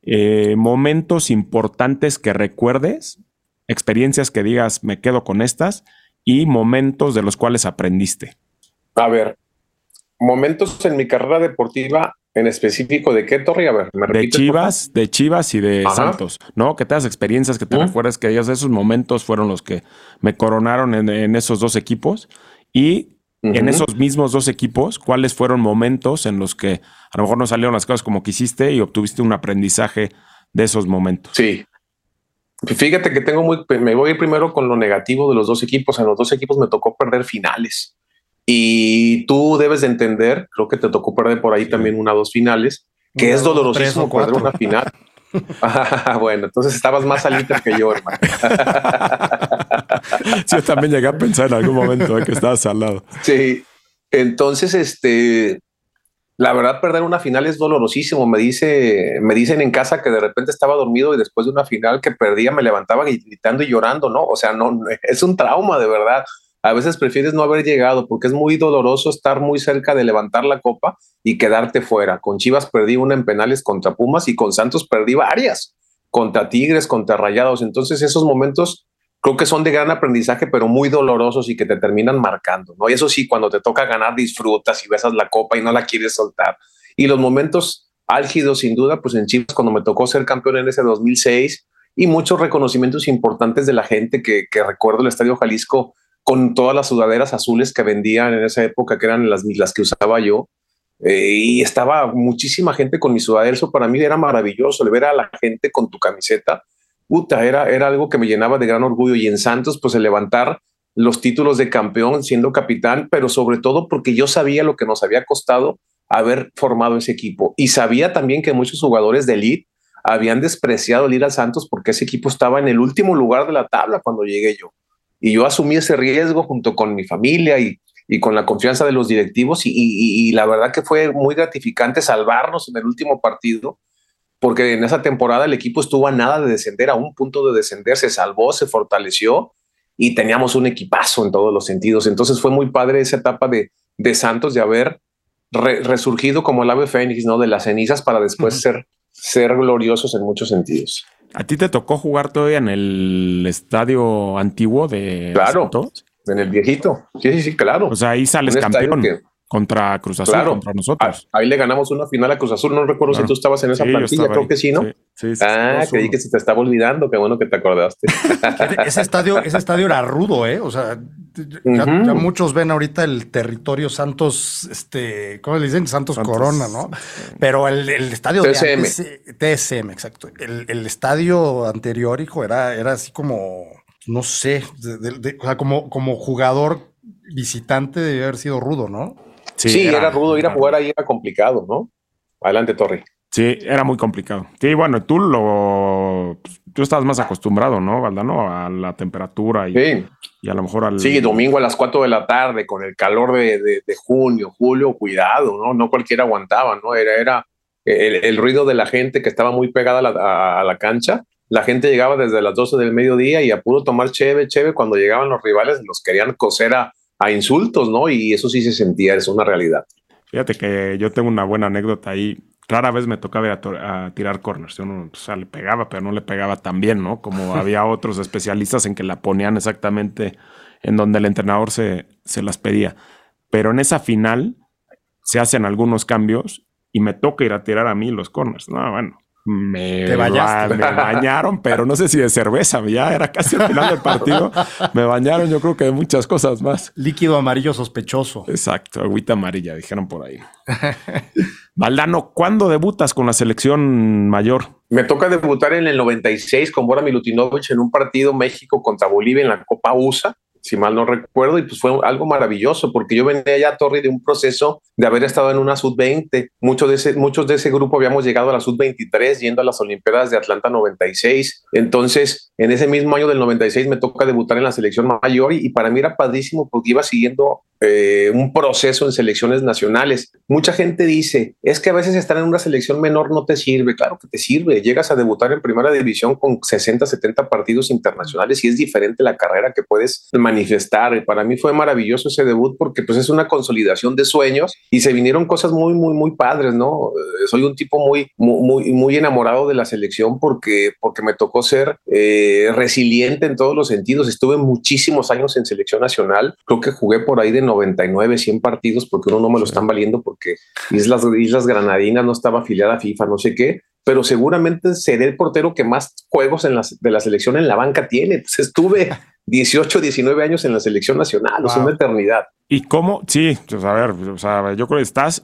eh, momentos importantes que recuerdes, experiencias que digas, me quedo con estas, y momentos de los cuales aprendiste. A ver, momentos en mi carrera deportiva en específico de qué torre, a ver, ¿me De Chivas, de Chivas y de Santos, ¿no? Que te das experiencias, que te recuerdas que ellos, esos momentos fueron los que me coronaron en, esos dos equipos. Y en esos mismos dos equipos, ¿cuáles fueron momentos en los que a lo mejor no salieron las cosas como quisiste y obtuviste un aprendizaje de esos momentos? Sí. Fíjate que tengo muy, me voy a ir primero con lo negativo de los dos equipos. En los dos equipos me tocó perder finales. Y tú debes de entender, creo que te tocó perder por ahí también una o dos finales, que es dolorosísimo perder una final. [laughs] bueno, entonces estabas más al que yo, hermano. [laughs] sí, yo también llegué a pensar en algún momento que estabas al lado. Sí, entonces, este, la verdad, perder una final es dolorosísimo. Me dice, me dicen en casa que de repente estaba dormido y después de una final que perdía me levantaba gritando y llorando, ¿no? O sea, no, es un trauma de verdad a veces prefieres no haber llegado porque es muy doloroso estar muy cerca de levantar la copa y quedarte fuera. Con Chivas perdí una en penales contra Pumas y con Santos perdí varias, contra Tigres, contra Rayados. Entonces esos momentos creo que son de gran aprendizaje, pero muy dolorosos y que te terminan marcando, ¿no? Y eso sí, cuando te toca ganar, disfrutas y besas la copa y no la quieres soltar. Y los momentos álgidos, sin duda, pues en Chivas, cuando me tocó ser campeón en ese 2006 y muchos reconocimientos importantes de la gente que, que recuerdo el Estadio Jalisco con todas las sudaderas azules que vendían en esa época, que eran las, las que usaba yo. Eh, y estaba muchísima gente con mi sudadera. Eso para mí era maravilloso, el ver a la gente con tu camiseta. Puta, era, era algo que me llenaba de gran orgullo. Y en Santos, pues el levantar los títulos de campeón siendo capitán, pero sobre todo porque yo sabía lo que nos había costado haber formado ese equipo. Y sabía también que muchos jugadores de elite habían despreciado el ir al Santos porque ese equipo estaba en el último lugar de la tabla cuando llegué yo. Y yo asumí ese riesgo junto con mi familia y, con la confianza de los directivos y, la verdad que fue muy gratificante salvarnos en el último partido, porque en esa temporada el equipo estuvo a nada de descender, a un punto de descender, se salvó, se fortaleció y teníamos un equipazo en todos los sentidos. Entonces fue muy padre esa etapa de, de Santos de haber resurgido como el ave fénix, ¿no? De las cenizas para después ser, ser gloriosos en muchos sentidos. ¿A ti te tocó jugar todavía en el estadio antiguo de Claro, en el viejito. Sí, sí, sí, claro. O sea, ahí sales campeón contra Cruz Azul, contra nosotros. ahí le ganamos una final a Cruz Azul. No recuerdo si tú estabas en esa plantilla, creo que sí, ¿no? Sí, sí, ah, creí que se te estaba olvidando. Qué bueno que te acordaste. ese, estadio, ese estadio era rudo, ¿eh? O sea, ya, muchos ven ahorita el territorio Santos, este, ¿cómo le dicen? Santos, Corona, ¿no? Pero el, estadio TSM. de TSM, exacto. El, estadio anterior, hijo, era, era así como, no sé, o sea, como, como jugador visitante debe haber sido rudo, ¿no? Sí, era, rudo, ir a jugar ahí era complicado, ¿no? Adelante, Torre. Sí, era muy complicado. Sí, bueno, tú lo. Tú estás más acostumbrado, ¿no, Valdano? A la temperatura y, y, a lo mejor al. Sí, domingo a las 4 de la tarde, con el calor de, de, junio, julio, cuidado, ¿no? No cualquiera aguantaba, ¿no? Era, era el, ruido de la gente que estaba muy pegada a la, a la, cancha. La gente llegaba desde las 12 del mediodía y a puro tomar cheve, cheve, cuando llegaban los rivales los querían coser a, a insultos, ¿no? Y eso sí se sentía, es una realidad. Fíjate que yo tengo una buena anécdota ahí Rara vez me tocaba a, tirar corners. Yo no, o sea, le pegaba, pero no le pegaba tan bien, ¿no? Como [laughs] había otros especialistas en que la ponían exactamente en donde el entrenador se, se las pedía. Pero en esa final se hacen algunos cambios y me toca ir a tirar a mí los corners. No, bueno, me, me, bañaron, pero no sé si de cerveza, ya era casi el final del partido. [laughs] Me bañaron, yo creo que de muchas cosas más. Líquido amarillo sospechoso. Exacto, agüita amarilla, dijeron por ahí. [laughs] Valdano, ¿cuándo debutas con la selección mayor? Me toca debutar en el 96 con Bora Milutinovic en un partido México contra Bolivia en la Copa USA si mal no recuerdo, y pues fue algo maravilloso, porque yo venía ya, Torri, de un proceso de haber estado en una sub-20. Muchos de, ese, muchos de ese grupo habíamos llegado a la sub-23, yendo a las Olimpiadas de Atlanta 96. Entonces, en ese mismo año del 96 me toca debutar en la selección mayor y, y para mí era padrísimo porque iba siguiendo eh, un proceso en selecciones nacionales. Mucha gente dice, es que a veces estar en una selección menor no te sirve. Claro que te sirve. Llegas a debutar en primera división con 60, 70 partidos internacionales y es diferente la carrera que puedes manifestar. Y para mí fue maravilloso ese debut porque pues es una consolidación de sueños y se vinieron cosas muy, muy, muy padres, ¿no? Eh, soy un tipo muy, muy, muy enamorado de la selección porque, porque me tocó ser eh, resiliente en todos los sentidos. Estuve muchísimos años en selección nacional. Creo que jugué por ahí de 99, 100 partidos porque uno no me lo están valiendo porque Islas, Islas Granadinas no estaba afiliada a FIFA, no sé qué, pero seguramente seré el portero que más juegos en de la selección en la banca tiene. Pues estuve [laughs] 18, 19 años en la selección nacional, es una eternidad. ¿Y cómo? Sí, pues a ver, o sea, yo creo que estás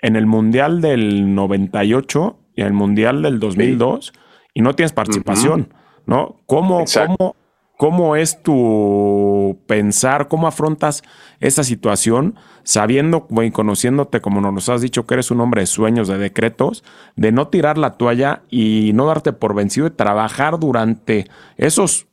en el Mundial del 98 y en el Mundial del 2002 y no tienes participación, ¿no? ¿Cómo, ¿Cómo ¿Cómo es tu pensar? ¿Cómo afrontas esa situación sabiendo y conociéndote, como nos has dicho, que eres un hombre de sueños, de decretos, de no tirar la toalla y no darte por vencido y trabajar durante esos,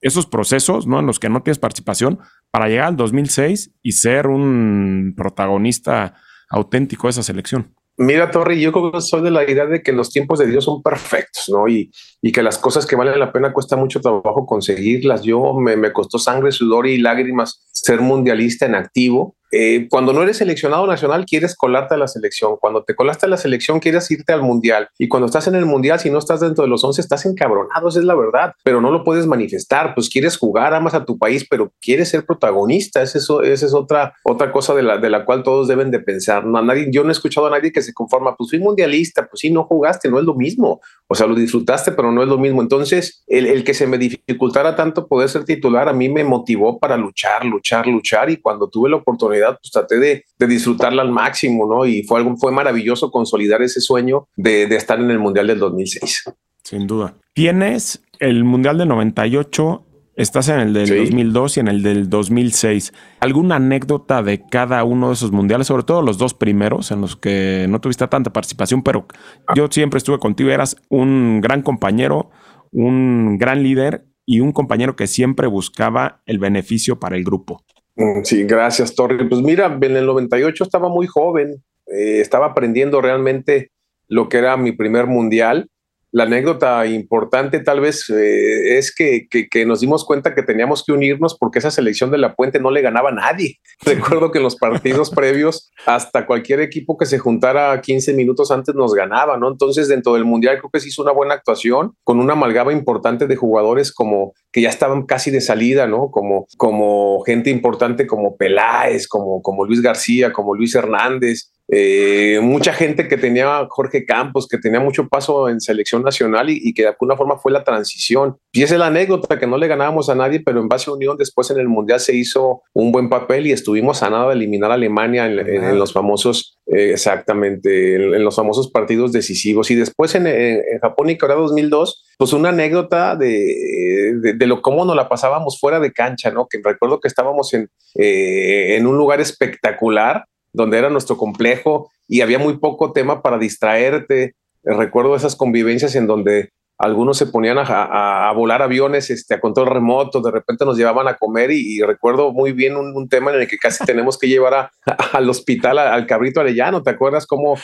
esos procesos ¿no? en los que no tienes participación para llegar al 2006 y ser un protagonista auténtico de esa selección? Mira, Torri, yo creo soy de la idea de que los tiempos de Dios son perfectos, ¿no? Y, y que las cosas que valen la pena cuesta mucho trabajo conseguirlas. Yo me, me costó sangre, sudor y lágrimas ser mundialista en activo eh, cuando no eres seleccionado nacional, quieres colarte a la selección. Cuando te colaste a la selección, quieres irte al mundial. Y cuando estás en el mundial, si no estás dentro de los 11, estás encabronado, esa es la verdad, pero no lo puedes manifestar. Pues quieres jugar, amas a tu país, pero quieres ser protagonista. Es, esa es otra, otra cosa de la, de la cual todos deben de pensar. No, nadie, yo no he escuchado a nadie que se conforma, pues soy mundialista, pues sí, no jugaste, no es lo mismo. O sea, lo disfrutaste, pero no es lo mismo. Entonces, el, el que se me dificultara tanto poder ser titular, a mí me motivó para luchar, luchar, luchar. Y cuando tuve la oportunidad, pues traté de, disfrutarla al máximo, ¿no? Y fue algo, fue maravilloso consolidar ese sueño de, estar en el Mundial del 2006. Sin duda. Tienes el Mundial del 98, estás en el del 2002 y en el del 2006. ¿Alguna anécdota de cada uno de esos mundiales, sobre todo los dos primeros, en los que no tuviste tanta participación, pero yo siempre estuve contigo, eras un gran compañero, un gran líder y un compañero que siempre buscaba el beneficio para el grupo? Mm, sí, gracias, Torri. Pues mira, en el 98 estaba muy joven, eh, estaba aprendiendo realmente lo que era mi primer mundial la anécdota importante tal vez eh, es que, que, nos dimos cuenta que teníamos que unirnos porque esa selección de la Puente no le ganaba a nadie. [laughs] Recuerdo que en los partidos [laughs] previos hasta cualquier equipo que se juntara 15 minutos antes nos ganaba, ¿no? Entonces dentro del Mundial creo que se hizo una buena actuación con una amalgama importante de jugadores como que ya estaban casi de salida, ¿no? Como, como gente importante como Peláez, como, como Luis García, como Luis Hernández, eh, mucha gente que tenía Jorge Campos, que tenía mucho paso en selección nacional y, que de alguna forma fue la transición. Y esa es la anécdota, que no le ganábamos a nadie, pero en base a Unión después en el Mundial se hizo un buen papel y estuvimos a nada de eliminar a Alemania en, los famosos, eh, exactamente, en, los famosos partidos decisivos. Y después en, Japón y Corea 2002, pues una anécdota de, de, lo cómo nos la pasábamos fuera de cancha, ¿no? Que recuerdo que estábamos en, eh, en un lugar espectacular donde era nuestro complejo y había muy poco tema para distraerte. recuerdo esas convivencias en donde algunos se ponían a, volar aviones este, a control remoto, de repente nos llevaban a comer y, recuerdo muy bien un, tema en el que casi tenemos que llevar [laughs] al hospital al cabrito arellano, ¿te acuerdas cómo,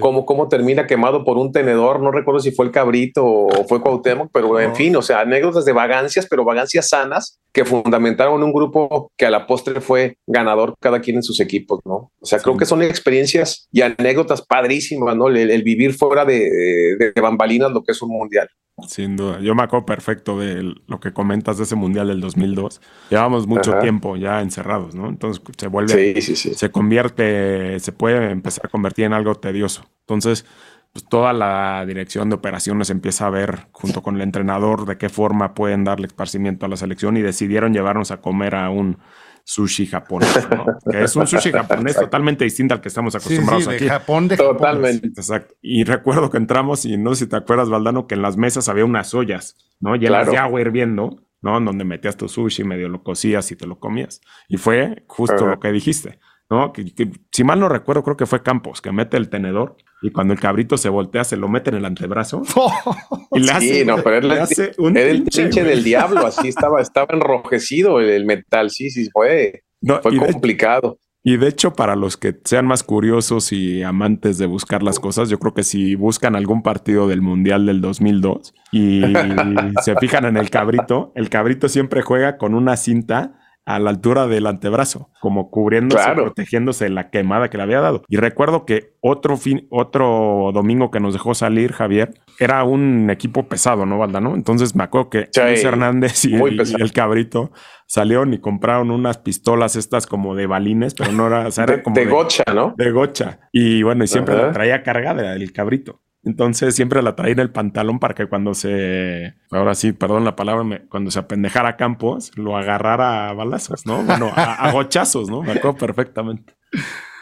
cómo, cómo, termina quemado por un tenedor? No recuerdo si fue el cabrito o fue Cuauhtémoc, pero en fin, o sea, anécdotas de vagancias, pero vagancias sanas que fundamentaron un grupo que a la postre fue ganador cada quien en sus equipos, ¿no? O sea, creo que son experiencias y anécdotas padrísimas, ¿no? El, vivir fuera de, de bambalinas lo que es un mundial. Sin duda. Yo me acuerdo perfecto de lo que comentas de ese mundial del 2002. Llevamos mucho tiempo ya encerrados, ¿no? Entonces se vuelve, se convierte, se puede empezar a convertir en algo tedioso. Entonces, pues toda la dirección de operaciones empieza a ver junto con el entrenador de qué forma pueden darle esparcimiento a la selección y decidieron llevarnos a comer a un sushi japonés, ¿no? [laughs] que es un sushi japonés totalmente distinto al que estamos acostumbrados sí, sí, de Japón, de Totalmente. Exacto. Y recuerdo que entramos y no sé si te acuerdas, Valdano, que en las mesas había unas ollas, ¿no? Llenas de agua hirviendo, ¿no? En donde metías tu sushi, medio lo cocías y te lo comías. Y fue justo lo que dijiste. ¿No? Que, si mal no recuerdo, creo que fue Campos que mete el tenedor y cuando el cabrito se voltea, se lo mete en el antebrazo. [laughs] y le hace, sí, no, pero le hace un era el pinche del diablo, así estaba, estaba enrojecido el, metal, sí, sí, fue, fue complicado. y de hecho, para los que sean más curiosos y amantes de buscar las cosas, yo creo que si buscan algún partido del Mundial del 2002 y [laughs] se fijan en el cabrito, el cabrito siempre juega con una cinta a la altura del antebrazo, como cubriéndose, protegiéndose de la quemada que le había dado. Y recuerdo que otro fin, otro domingo que nos dejó salir Javier, era un equipo pesado, ¿no, Valdano? Entonces me acuerdo que Luis Hernández y el, cabrito salieron y compraron unas pistolas estas como de balines, pero no era, o sea, era como de, gocha, ¿no? De gocha. Y bueno, y siempre la traía cargada el cabrito. Entonces siempre la traía en el pantalón para que cuando se, ahora sí, perdón la palabra, cuando se apendejara Campos, lo agarrara a balazos, ¿no? Bueno, a, gochazos, ¿no? Me acuerdo perfectamente.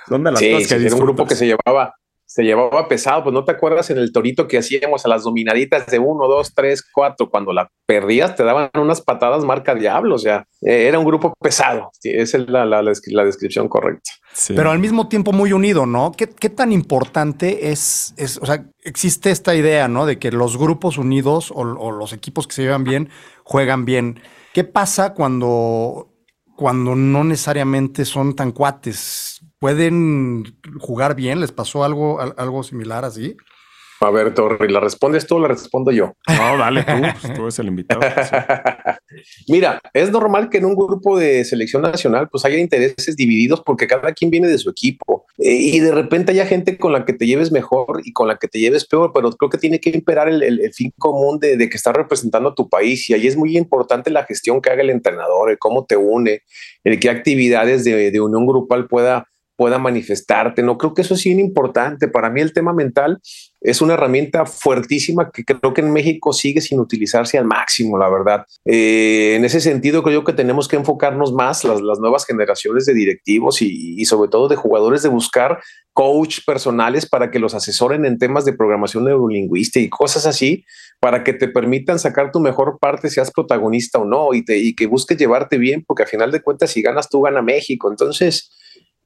Son de las cosas que era un grupo que se llevaba se llevaba pesado, pues no te acuerdas en el torito que hacíamos a las dominaditas de uno, dos, tres, cuatro, cuando la perdías te daban unas patadas marca diablo, o sea, eh, era un grupo pesado, esa es la, descripción correcta. Pero al mismo tiempo muy unido, ¿no? ¿Qué, tan importante es, es, o sea, existe esta idea, ¿no? De que los grupos unidos o, o los equipos que se llevan bien juegan bien. ¿Qué pasa cuando, cuando no necesariamente son tan cuates? Pueden jugar bien? ¿Les pasó algo, algo similar así? A ver, Torri, ¿la respondes tú o la respondo yo? No, dale tú, pues, tú eres el invitado. [laughs] Mira, es normal que en un grupo de selección nacional pues haya intereses divididos porque cada quien viene de su equipo y de repente haya gente con la que te lleves mejor y con la que te lleves peor, pero creo que tiene que imperar el, fin común de, que estás representando a tu país y ahí es muy importante la gestión que haga el entrenador, el cómo te une, el qué actividades de, de unión grupal pueda pueda manifestarte. No creo que eso es bien importante. Para mí el tema mental es una herramienta fuertísima que creo que en México sigue sin utilizarse al máximo, la verdad. Eh, en ese sentido, creo que tenemos que enfocarnos más las, las nuevas generaciones de directivos y, y, sobre todo de jugadores de buscar coach personales para que los asesoren en temas de programación neurolingüística y cosas así, para que te permitan sacar tu mejor parte, seas protagonista o no, y, te, y que busques llevarte bien, porque a final de cuentas, si ganas tú, gana México. Entonces,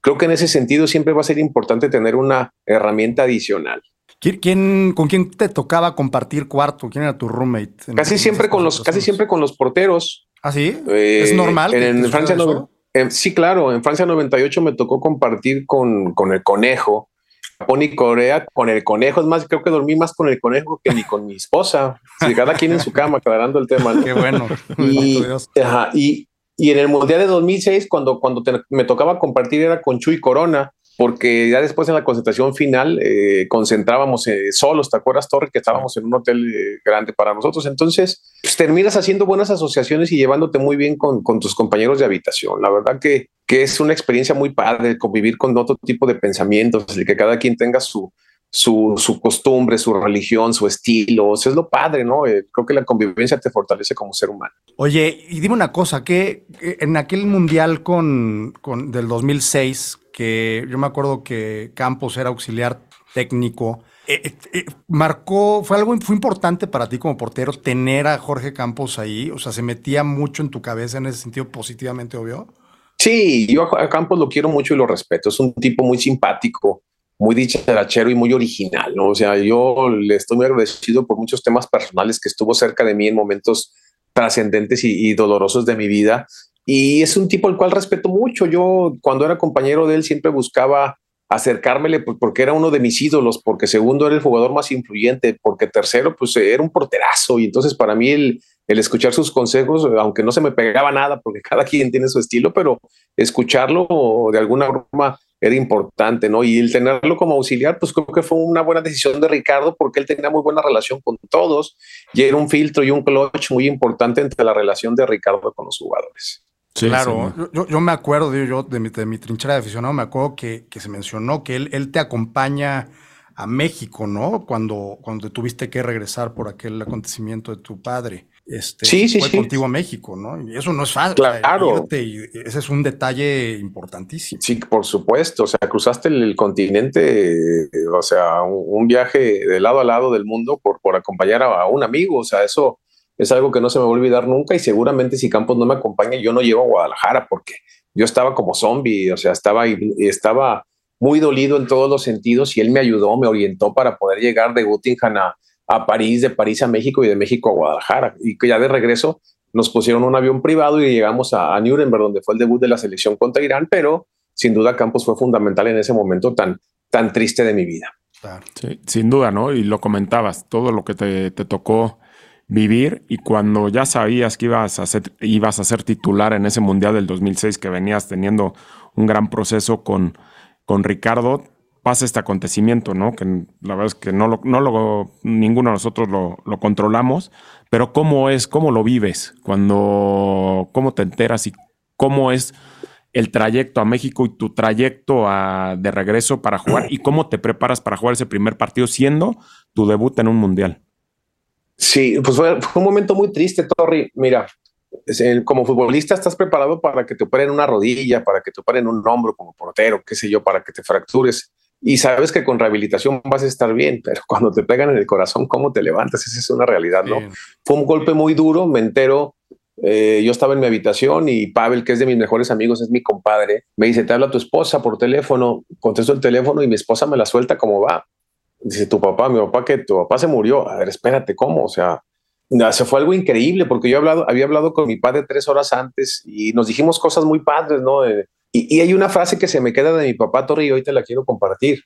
Creo que en ese sentido siempre va a ser importante tener una herramienta adicional. ¿Quién, ¿Con quién te tocaba compartir cuarto? ¿Quién era tu roommate? Casi siempre con los, casi siempre con los porteros. ¿Ah, sí? ¿Es normal? En, Francia no, sí, claro. En Francia 98 me tocó compartir con, con el conejo. Japón y Corea con el conejo. Es más, creo que dormí más con el conejo que ni con mi esposa. cada quien en su cama, aclarando el tema. Qué bueno. Y, y, y en el Mundial de 2006, cuando, cuando me tocaba compartir, era con Chuy Corona, porque ya después en la concentración final eh, concentrábamos eh, solos, ¿te acuerdas, Torre? Que estábamos en un hotel eh, grande para nosotros. Entonces, pues, terminas haciendo buenas asociaciones y llevándote muy bien con, con, tus compañeros de habitación. La verdad que, que es una experiencia muy padre convivir con otro tipo de pensamientos, el que cada quien tenga su, su, su, costumbre, su religión, su estilo. es lo padre, ¿no? Eh, creo que la convivencia te fortalece como ser humano. Oye, y dime una cosa, que en aquel mundial con, con, del 2006, que yo me acuerdo que Campos era auxiliar técnico, eh, eh, marcó, fue algo fue importante para ti como portero tener a Jorge Campos ahí, o sea, se metía mucho en tu cabeza en ese sentido positivamente, obvio. Sí, yo a Campos lo quiero mucho y lo respeto, es un tipo muy simpático, muy dicharachero y muy original, ¿no? O sea, yo le estoy muy agradecido por muchos temas personales que estuvo cerca de mí en momentos trascendentes y, dolorosos de mi vida. Y es un tipo al cual respeto mucho. Yo, cuando era compañero de él, siempre buscaba acercármele porque era uno de mis ídolos, porque segundo era el jugador más influyente, porque tercero, pues era un porterazo. Y entonces para mí el, el escuchar sus consejos, aunque no se me pegaba nada, porque [laughs] cada quien tiene su estilo, pero escucharlo de alguna forma era importante, ¿no? Y el tenerlo como auxiliar, pues creo que fue una buena decisión de Ricardo porque él tenía muy buena relación con todos y era un filtro y un clutch muy importante entre la relación de Ricardo con los jugadores. claro, yo, me acuerdo, yo de mi, de mi, trinchera de aficionado, me acuerdo que, que se mencionó que él, él te acompaña a México, ¿no? Cuando, cuando tuviste que regresar por aquel acontecimiento de tu padre. Este, sí, sí, fue contigo a México, ¿no? Y eso no es fácil. Claro. ese es un detalle importantísimo. Sí, por supuesto. O sea, cruzaste el, continente, o sea, un, viaje de lado a lado del mundo por, por acompañar a, un amigo. O sea, eso es algo que no se me va a olvidar nunca. Y seguramente si Campos no me acompaña, yo no llego a Guadalajara porque yo estaba como zombie. O sea, estaba, estaba muy dolido en todos los sentidos y él me ayudó, me orientó para poder llegar de Göttingen a, a París, de París a México y de México a Guadalajara. Y que ya de regreso nos pusieron un avión privado y llegamos a, Nuremberg, donde fue el debut de la selección contra Irán, pero sin duda Campos fue fundamental en ese momento tan, tan triste de mi vida. Sí, sin duda, ¿no? Y lo comentabas, todo lo que te, te, tocó vivir y cuando ya sabías que ibas a, ser, ibas a ser titular en ese Mundial del 2006 que venías teniendo un gran proceso con, con Ricardo, pasa este acontecimiento, ¿no? Que la verdad es que no lo, no lo ninguno de nosotros lo, controlamos, pero cómo es, cómo lo vives, cuando, cómo te enteras y cómo es el trayecto a México y tu trayecto de regreso para jugar y cómo te preparas para jugar ese primer partido siendo tu debut en un mundial. Sí, pues fue, fue un momento muy triste, Torri. Mira, como futbolista estás preparado para que te operen una rodilla, para que te operen un hombro como portero, qué sé yo, para que te fractures. Y sabes que con rehabilitación vas a estar bien, [laughs] pero cuando te pegan en el corazón, ¿cómo te levantas? Esa es una realidad, ¿no? Fue un golpe muy duro, me entero. Eh, yo estaba en mi habitación y Pavel, que es de mis mejores amigos, es mi compadre, me dice, te habla tu esposa por teléfono, contesto el teléfono y mi esposa me la suelta como va. Dice, tu papá, mi papá, que tu papá se murió. A ver, espérate, ¿cómo? O sea, se fue algo increíble porque yo hablado, había hablado con mi padre tres horas antes y nos dijimos cosas muy padres, ¿no? Y, hay una frase que se me queda de mi papá Torri y hoy te la quiero compartir.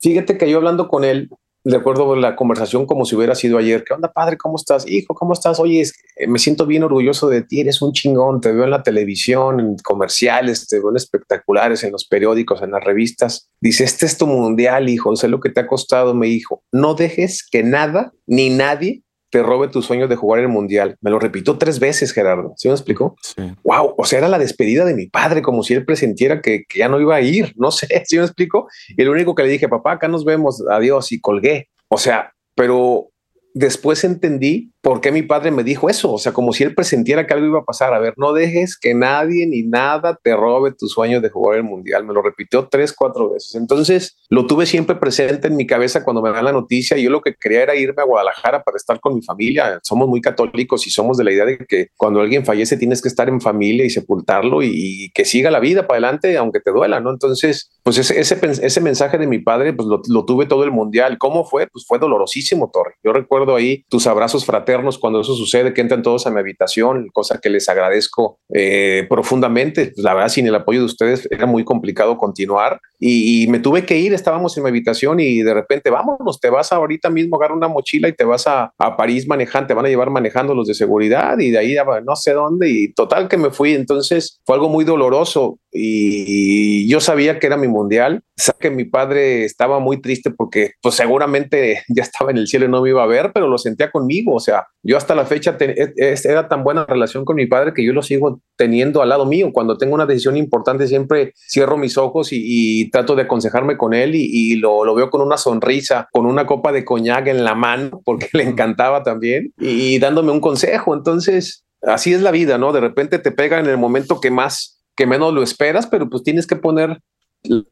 Fíjate que yo hablando con él, recuerdo la conversación como si hubiera sido ayer. ¿Qué onda, padre? ¿Cómo estás? Hijo, ¿cómo estás? Oye, me siento bien orgulloso de ti, eres un chingón, te veo en la televisión, en comerciales, te veo en espectaculares, en los periódicos, en las revistas. Dice, este es tu mundial, hijo, sé lo que te ha costado, me dijo. No dejes que nada ni nadie te robe tus sueños de jugar el mundial. Me lo repito tres veces, Gerardo. ¿Sí me explicó? Wow. O sea, era la despedida de mi padre, como si él presintiera que, que ya no iba a ir. No sé, [laughs] ¿sí me explico? Y lo único que le dije, papá, acá nos vemos, adiós, y colgué. O sea, pero después entendí por qué mi padre me dijo eso. O sea, como si él presentiera que algo iba a pasar. A ver, no dejes que nadie ni nada te robe tu sueño de jugar el mundial. Me lo repitió tres, cuatro veces. Entonces lo tuve siempre presente en mi cabeza cuando me dan la noticia. Yo lo que quería era irme a Guadalajara para estar con mi familia. Somos muy católicos y somos de la idea de que cuando alguien fallece tienes que estar en familia y sepultarlo y, que siga la vida para adelante, aunque te duela, ¿no? Entonces, pues ese, ese, ese mensaje de mi padre, pues lo, lo tuve todo el mundial. ¿Cómo fue? Pues fue dolorosísimo, Torre. Yo recuerdo ahí tus abrazos fraternos cuando eso sucede, que entran todos a mi habitación, cosa que les agradezco eh, profundamente. La verdad, sin el apoyo de ustedes era muy complicado continuar y, me tuve que ir, estábamos en mi habitación y de repente, vámonos, te vas ahorita mismo, agarra una mochila y te vas a, a París manejando, te van a llevar manejando los de seguridad y de ahí no sé dónde y total que me fui. Entonces fue algo muy doloroso y, yo sabía que era mi mundial. Sé que mi padre estaba muy triste porque pues seguramente [laughs] ya estaba en el cielo y no me iba a ver, pero lo sentía conmigo. O sea, yo hasta la fecha e, era tan buena relación con mi padre que yo lo sigo teniendo al lado mío. Cuando tengo una decisión importante siempre cierro mis ojos y, trato de aconsejarme con él y, lo, veo con una sonrisa, con una copa de coñac en la mano, porque le encantaba también, y, dándome un consejo. Entonces, así es la vida, ¿no? De repente te pega en el momento que más, que menos lo esperas, pero pues tienes que poner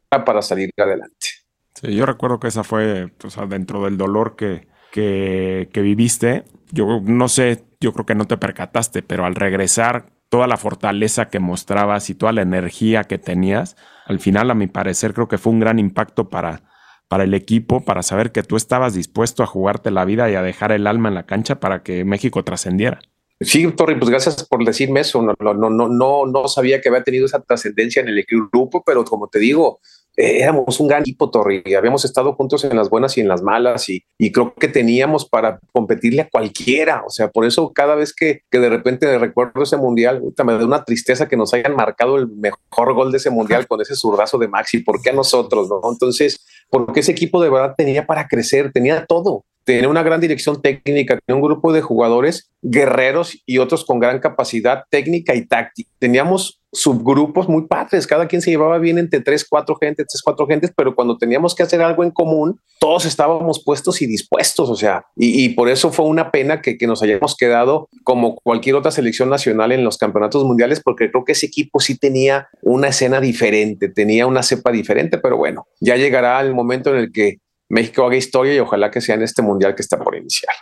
para salir adelante. Sí, yo recuerdo que esa fue, o sea, dentro del dolor que, que, viviste, yo no sé, yo creo que no te percataste, pero al regresar toda la fortaleza que mostrabas y toda la energía que tenías, al final, a mi parecer, creo que fue un gran impacto para, para el equipo, para saber que tú estabas dispuesto a jugarte la vida y a dejar el alma en la cancha para que México trascendiera. Sí, Torri, pues gracias por decirme eso. No, no, no, no, no sabía que había tenido esa trascendencia en el grupo, pero como te digo, eh, éramos un gran equipo, Torri. Habíamos estado juntos en las buenas y en las malas y, y, creo que teníamos para competirle a cualquiera. O sea, por eso cada vez que, que de repente recuerdo ese mundial, me da una tristeza que nos hayan marcado el mejor gol de ese mundial con ese zurdazo de Maxi. ¿Por qué a nosotros? No? Entonces, porque ese equipo de verdad tenía para crecer, tenía todo tenía una gran dirección técnica, tenía un grupo de jugadores guerreros y otros con gran capacidad técnica y táctica. Teníamos subgrupos muy padres, cada quien se llevaba bien entre tres, cuatro gentes, tres, cuatro gentes, pero cuando teníamos que hacer algo en común, todos estábamos puestos y dispuestos, o sea, y, por eso fue una pena que, nos hayamos quedado como cualquier otra selección nacional en los campeonatos mundiales, porque creo que ese equipo sí tenía una escena diferente, tenía una cepa diferente, pero bueno, ya llegará el momento en el que México haga historia y ojalá que sea en este mundial que está por iniciar.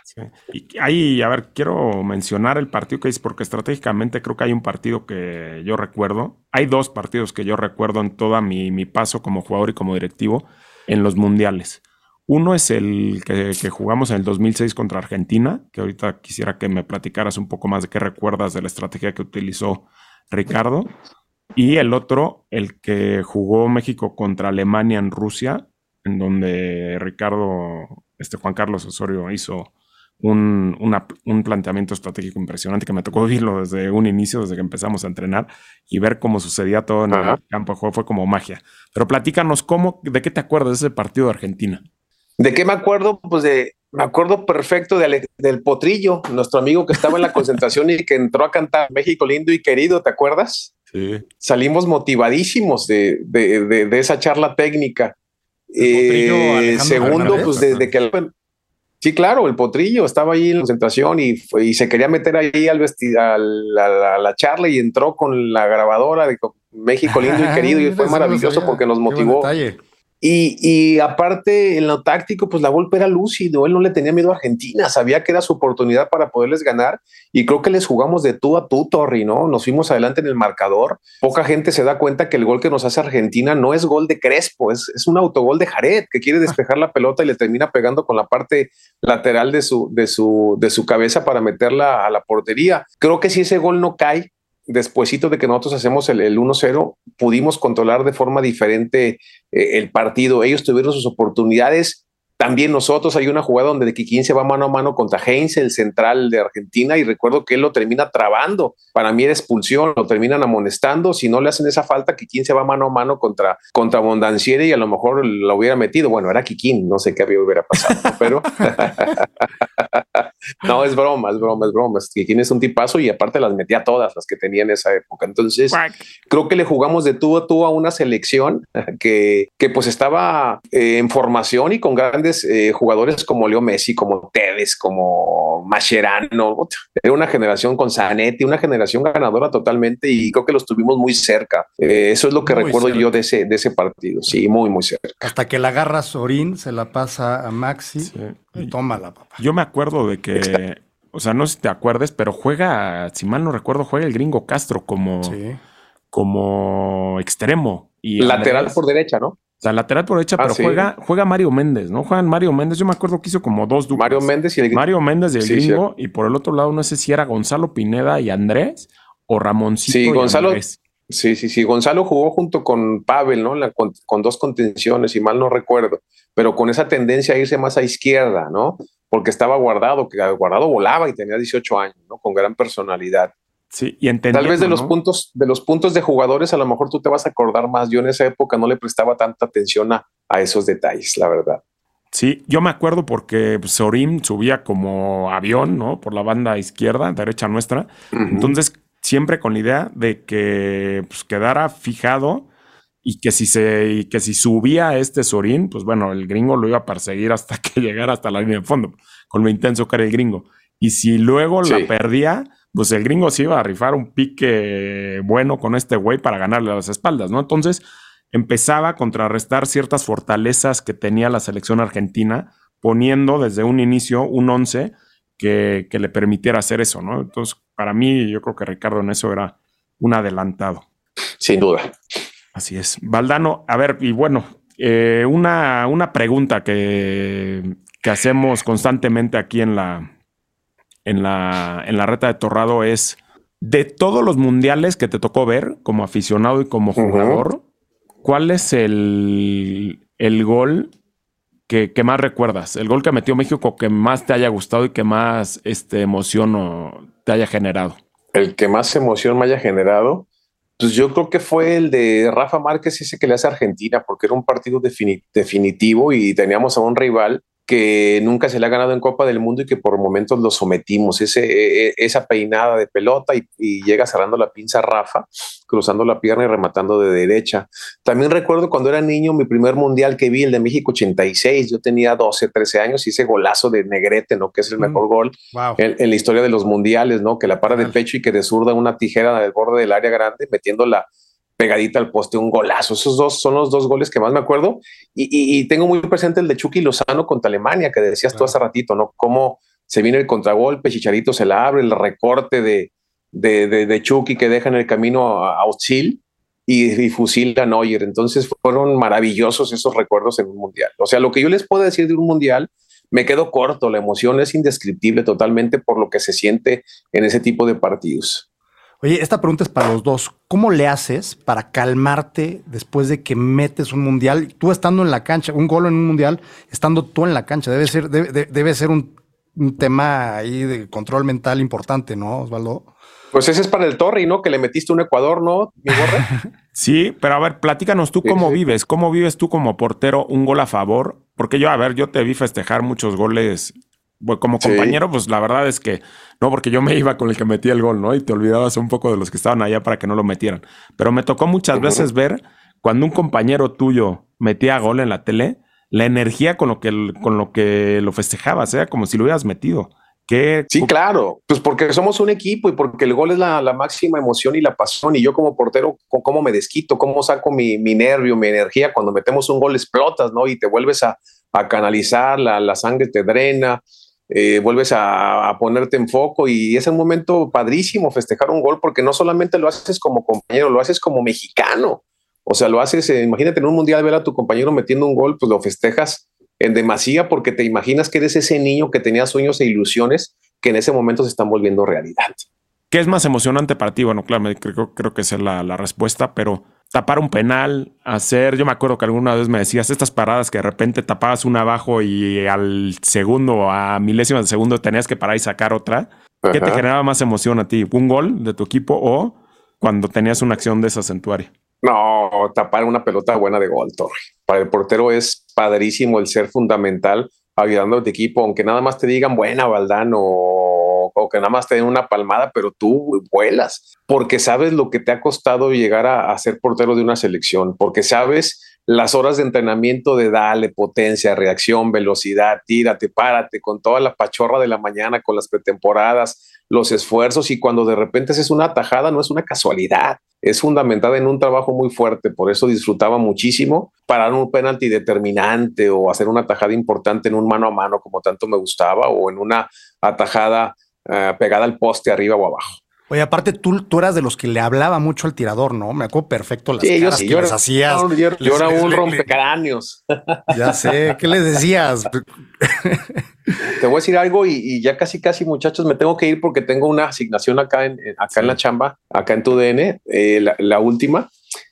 Y ahí, a ver, quiero mencionar el partido que es porque estratégicamente creo que hay un partido que yo recuerdo. Hay dos partidos que yo recuerdo en toda mi, mi paso como jugador y como directivo en los mundiales. Uno es el que, que, jugamos en el 2006 contra Argentina, que ahorita quisiera que me platicaras un poco más de qué recuerdas de la estrategia que utilizó Ricardo. Y el otro, el que jugó México contra Alemania en Rusia, en donde Ricardo, este Juan Carlos Osorio hizo un, un, planteamiento estratégico impresionante que me tocó [laughs] vivirlo desde un inicio, desde que empezamos a entrenar y ver cómo sucedía todo en el campo de juego fue como magia. Pero platícanos, ¿cómo, ¿de qué te acuerdas de ese partido de Argentina? ¿De qué me acuerdo? Pues de, me acuerdo perfecto de del Potrillo, nuestro amigo que estaba en la concentración y que entró a cantar México lindo y querido, ¿te acuerdas? Sí. Salimos motivadísimos de, de, de esa charla técnica. Eh, segundo, pues desde que... Sí, claro, el potrillo estaba ahí en la concentración y, y se quería meter ahí al vestido, a la, charla y entró con la grabadora de México lindo y querido y [laughs] fue maravilloso porque nos motivó. Y, aparte, en lo táctico, pues la Volpe era lúcido, él no le tenía miedo a Argentina, sabía que era su oportunidad para poderles ganar y creo que les jugamos de tú a tú, Torri, ¿no? Nos fuimos adelante en el marcador. Poca gente se da cuenta que el gol que nos hace Argentina no es gol de Crespo, es, un autogol de Jared que quiere despejar la pelota y le termina pegando con la parte lateral de su, de su, de su cabeza para meterla a la portería. Creo que si ese gol no cae, despuesito de que nosotros hacemos el, 1-0, pudimos controlar de forma diferente eh, el partido. Ellos tuvieron sus oportunidades también nosotros hay una jugada donde Kikín se va mano a mano contra Heinz, el central de Argentina, y recuerdo que él lo termina trabando. Para mí era expulsión, lo terminan amonestando. Si no le hacen esa falta, Kikín se va mano a mano contra, contra Bondancieri y a lo mejor lo hubiera metido. Bueno, era Kikín, no sé qué hubiera pasado, pero [laughs] no, es broma, es broma, es broma. Kikín es un tipazo y aparte las metía todas las que tenía en esa época. Entonces, creo que le jugamos de tú a tú a una selección que, que pues estaba eh, en formación y con grandes eh, jugadores como Leo Messi, como Tevez, como Mascherano. Era una generación con Zanetti, una generación ganadora totalmente y creo que los tuvimos muy cerca. Eh, eso es lo que recuerdo yo de ese, de ese partido. Sí, muy, muy cerca. Hasta que la agarra Sorín, se la pasa a Maxi y toma la papá. Yo me acuerdo de que, o sea, no sé si te acuerdes, pero juega, si mal no recuerdo, juega el gringo Castro como, como extremo. Y Lateral por derecha, ¿no? Sea, lateral por derecha, ah, pero juega, juega Mario Méndez, ¿no? Juegan Mario Méndez. Yo me acuerdo que hizo como dos duplas. Mario Méndez y el Mario Méndez y el gringo. Y por el otro lado, no sé si era Gonzalo Pineda y Andrés o Ramoncito. Sí, Gonzalo. Sí, sí, sí. Gonzalo jugó junto con Pavel, ¿no? con, dos contenciones, y mal no recuerdo, pero con esa tendencia a irse más a izquierda, ¿no? Porque estaba guardado, que guardado volaba y tenía 18 años, ¿no? Con gran personalidad. Sí, y Tal vez de los puntos, de los puntos de jugadores, a lo mejor tú te vas a acordar más. Yo en esa época no le prestaba tanta atención a, esos detalles, la verdad. Sí, yo me acuerdo porque Sorim subía como avión, ¿no? Por la banda izquierda, derecha nuestra. Entonces, siempre con la idea de que pues, quedara fijado y que si se y que si subía este Sorín, pues bueno, el gringo lo iba a perseguir hasta [laughs] que llegara hasta la línea de fondo, con lo intenso que era el gringo. Y si luego la perdía, pues el gringo se iba a rifar un pique bueno con este güey para ganarle a las espaldas, ¿no? Entonces empezaba a contrarrestar ciertas fortalezas que tenía la selección argentina, poniendo desde un inicio un 11 que, le permitiera hacer eso, ¿no? Entonces, para mí, yo creo que Ricardo en eso era, un adelantado. Sin duda. Así es. Valdano, a ver, y bueno, eh, una, una pregunta que, que hacemos constantemente aquí en la, en la, en la reta de Torrado es, de todos los mundiales que te tocó ver como aficionado y como jugador, ¿cuál es el, el gol que, que, más recuerdas? El gol que metió México que más te haya gustado y que más este, emoción o te haya generado. El que más emoción me haya generado, pues yo creo que fue el de Rafa Márquez, ese que le hace a Argentina, porque era un partido definitivo y teníamos a un rival que nunca se le ha ganado en Copa del Mundo y que por momentos lo sometimos. Ese, e, e, esa peinada de pelota y, llega cerrando la pinza Rafa, cruzando la pierna y rematando de derecha. También recuerdo cuando era niño mi primer mundial que vi, el de México 86. Yo tenía 12, 13 años y ese golazo de Negrete, ¿no? Que es el mm, mejor gol en, la historia de los mundiales, ¿no? Que la para de pecho y que de zurda una tijera del borde del área grande, metiendo la pegadita al poste, un golazo. Esos dos son los dos goles que más me acuerdo. Y, tengo muy presente el de Chucky Lozano contra Alemania, que decías tú hace ratito, ¿no? Cómo se viene el contragolpe, Chicharito se la abre, el recorte de, de, de, Chucky que deja en el camino a, a y, fusila a Neuer. Entonces fueron maravillosos esos recuerdos en un mundial. O sea, lo que yo les puedo decir de un mundial, me quedo corto. La emoción es indescriptible totalmente por lo que se siente en ese tipo de partidos. Oye, esta pregunta es para los dos. ¿Cómo le haces para calmarte después de que metes un mundial? Tú estando en la cancha, un gol en un mundial, estando tú en la cancha, debe ser, debe, ser un, tema ahí de control mental importante, ¿no, Osvaldo? Pues ese es para el Torre, ¿no? Que le metiste un Ecuador, ¿no? [laughs] sí, pero a ver, platícanos tú cómo vives, cómo vives tú como portero un gol a favor, porque yo, a ver, yo te vi festejar muchos goles como compañero, pues la verdad es que no, porque yo me iba con el que metía el gol, ¿no? Y te olvidabas un poco de los que estaban allá para que no lo metieran. Pero me tocó muchas veces ver cuando un compañero tuyo metía gol en la tele, la energía con lo que, con lo, que lo festejabas, era como si lo hubieras metido. ¿Qué? Sí, claro, pues porque somos un equipo y porque el gol es la, máxima emoción y la pasión. Y yo como portero, ¿cómo me desquito? ¿Cómo saco mi, nervio, mi energía? Cuando metemos un gol explotas, ¿no? Y te vuelves a, canalizar, la, la, sangre te drena, eh, vuelves a, ponerte en foco y es un momento padrísimo festejar un gol porque no solamente lo haces como compañero, lo haces como mexicano. O sea, lo haces, eh, imagínate en un mundial ver a tu compañero metiendo un gol, pues lo festejas en demasía porque te imaginas que eres ese niño que tenía sueños e ilusiones que en ese momento se están volviendo realidad. ¿Qué es más emocionante para ti? Bueno, claro, creo, creo que es la, la respuesta, pero tapar un penal, hacer, yo me acuerdo que alguna vez me decías estas paradas que de repente tapabas una abajo y al segundo, a milésimas de segundo tenías que parar y sacar otra. ¿Qué te generaba más emoción a ti? ¿Un gol de tu equipo o cuando tenías una acción de esa centuaria? No, tapar una pelota buena de gol, Torre. Para el portero es padrísimo el ser fundamental ayudando a tu equipo, aunque nada más te digan buena, Valdano, o que nada más te den una palmada, pero tú vuelas, porque sabes lo que te ha costado llegar a, ser portero de una selección, porque sabes las horas de entrenamiento de dale, potencia, reacción, velocidad, tírate, párate, con toda la pachorra de la mañana, con las pretemporadas, los esfuerzos y cuando de repente es una tajada no es una casualidad, es fundamentada en un trabajo muy fuerte, por eso disfrutaba muchísimo parar un penalti determinante o hacer una tajada importante en un mano a mano como tanto me gustaba o en una atajada eh, pegada al poste arriba o abajo. Oye, aparte tú, tú eras de los que le hablaba mucho al tirador, ¿no? Me acuerdo perfecto las sí, caras que yo les hacías. yo, era un rompecráneos. [laughs] Ya sé, ¿qué les decías? Te voy a decir algo y, ya casi, casi muchachos, me tengo que ir porque tengo una asignación acá en, acá en la chamba, acá en tu DN, eh, la, última.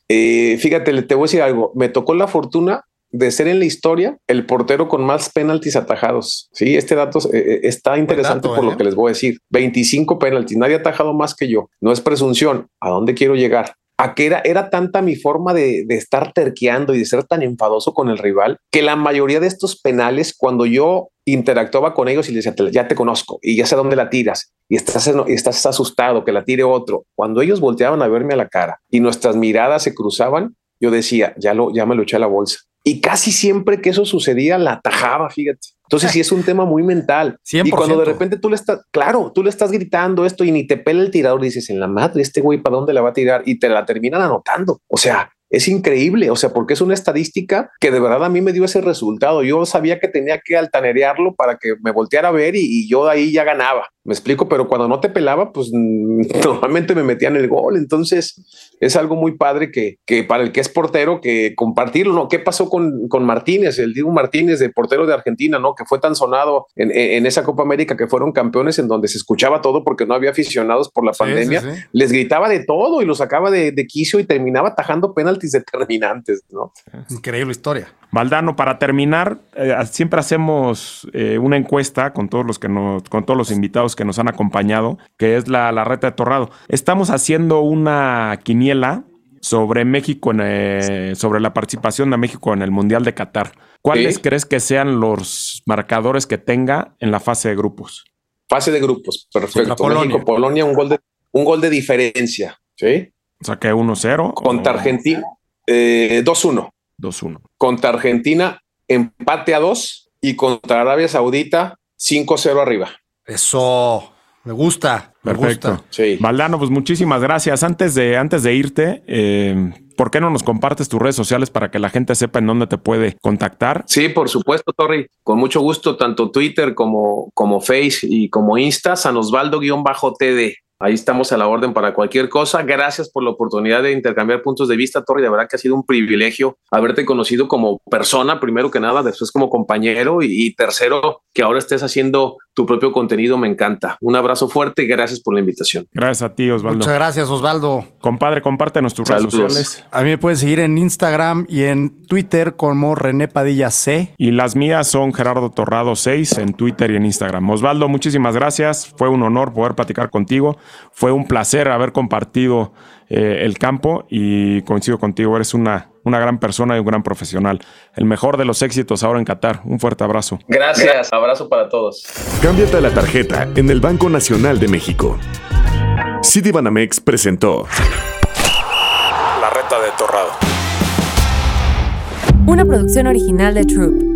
Eh, fíjate, te voy a decir algo. Me tocó la fortuna de ser en la historia el portero con más penaltis atajados. Sí, este dato eh, eh, está interesante por lo ¿eh? que les voy a decir. 25 penaltis, nadie ha atajado más que yo. No es presunción. ¿A dónde quiero llegar? A que era, era tanta mi forma de, estar terqueando y de ser tan enfadoso con el rival que la mayoría de estos penales, cuando yo interactuaba con ellos y les decía, ya te conozco y ya sé dónde la tiras y estás, y estás asustado que la tire otro. Cuando ellos volteaban a verme a la cara y nuestras miradas se cruzaban, yo decía, ya, lo, ya me lo eché a la bolsa y casi siempre que eso sucedía, la atajaba, fíjate. Entonces sí es un tema muy mental. Y cuando de repente tú le estás, claro, tú le estás gritando esto y ni te pela el tirador, dices, en la madre, este güey, ¿para dónde la va a tirar? Y te la terminan anotando. O sea, es increíble, o sea, porque es una estadística que de verdad a mí me dio ese resultado. Yo sabía que tenía que altanerearlo para que me volteara a ver y, yo de ahí ya ganaba. Me explico, pero cuando no te pelaba, pues [laughs] normalmente me metían el gol. Entonces es algo muy padre que, que para el que es portero, que compartirlo, ¿no? ¿Qué pasó con, con Martínez, el Diego Martínez, de portero de Argentina, ¿no? Que fue tan sonado en, en, esa Copa América que fueron campeones en donde se escuchaba todo porque no había aficionados por la pandemia. Les gritaba de todo y lo sacaba de, de quicio y terminaba atajando penaltis determinantes, ¿no? Increíble historia. Valdano, para terminar, eh, siempre hacemos eh, una encuesta con todos los que nos, con todos los invitados que nos han acompañado, que es la, la reta de Torrado. Estamos haciendo una quiniela sobre México, en, eh, sobre la participación de México en el Mundial de Qatar. ¿Cuáles crees que sean los marcadores que tenga en la fase de grupos? Fase de grupos, perfecto. Polonia. México, Polonia, un gol de, un gol de diferencia, ¿sí? O sea que 1-0. Contra Argentina, 2-1. 2-1. Contra Argentina, empate a 2 y contra Arabia Saudita, 5-0 arriba. Eso. Me gusta. Me Perfecto. gusta. Sí. Valdano, pues muchísimas gracias. Antes de, antes de irte, eh, ¿por qué no nos compartes tus redes sociales para que la gente sepa en dónde te puede contactar? Sí, por supuesto, Torri. Con mucho gusto, tanto Twitter como, como Face y como Insta, San Osvaldo-TD. Ahí estamos a la orden para cualquier cosa. Gracias por la oportunidad de intercambiar puntos de vista, Torri. De verdad que ha sido un privilegio haberte conocido como persona, primero que nada, después como compañero y, y tercero, que ahora estés haciendo tu propio contenido. Me encanta. Un abrazo fuerte y gracias por la invitación. Gracias a ti, Osvaldo. Muchas gracias, Osvaldo. Compadre, compártenos tus redes sociales. A mí me pueden seguir en Instagram y en Twitter como René Padilla C. Y las mías son Gerardo Torrado 6 en Twitter y en Instagram. Osvaldo, muchísimas gracias. Fue un honor poder platicar contigo. Fue un placer haber compartido eh, el campo y coincido contigo. Eres una, una gran persona y un gran profesional. El mejor de los éxitos ahora en Qatar. Un fuerte abrazo. Gracias. Abrazo para todos. Cámbiate la tarjeta en el Banco Nacional de México. Citibanamex presentó La reta de Torrado. Una producción original de Troop.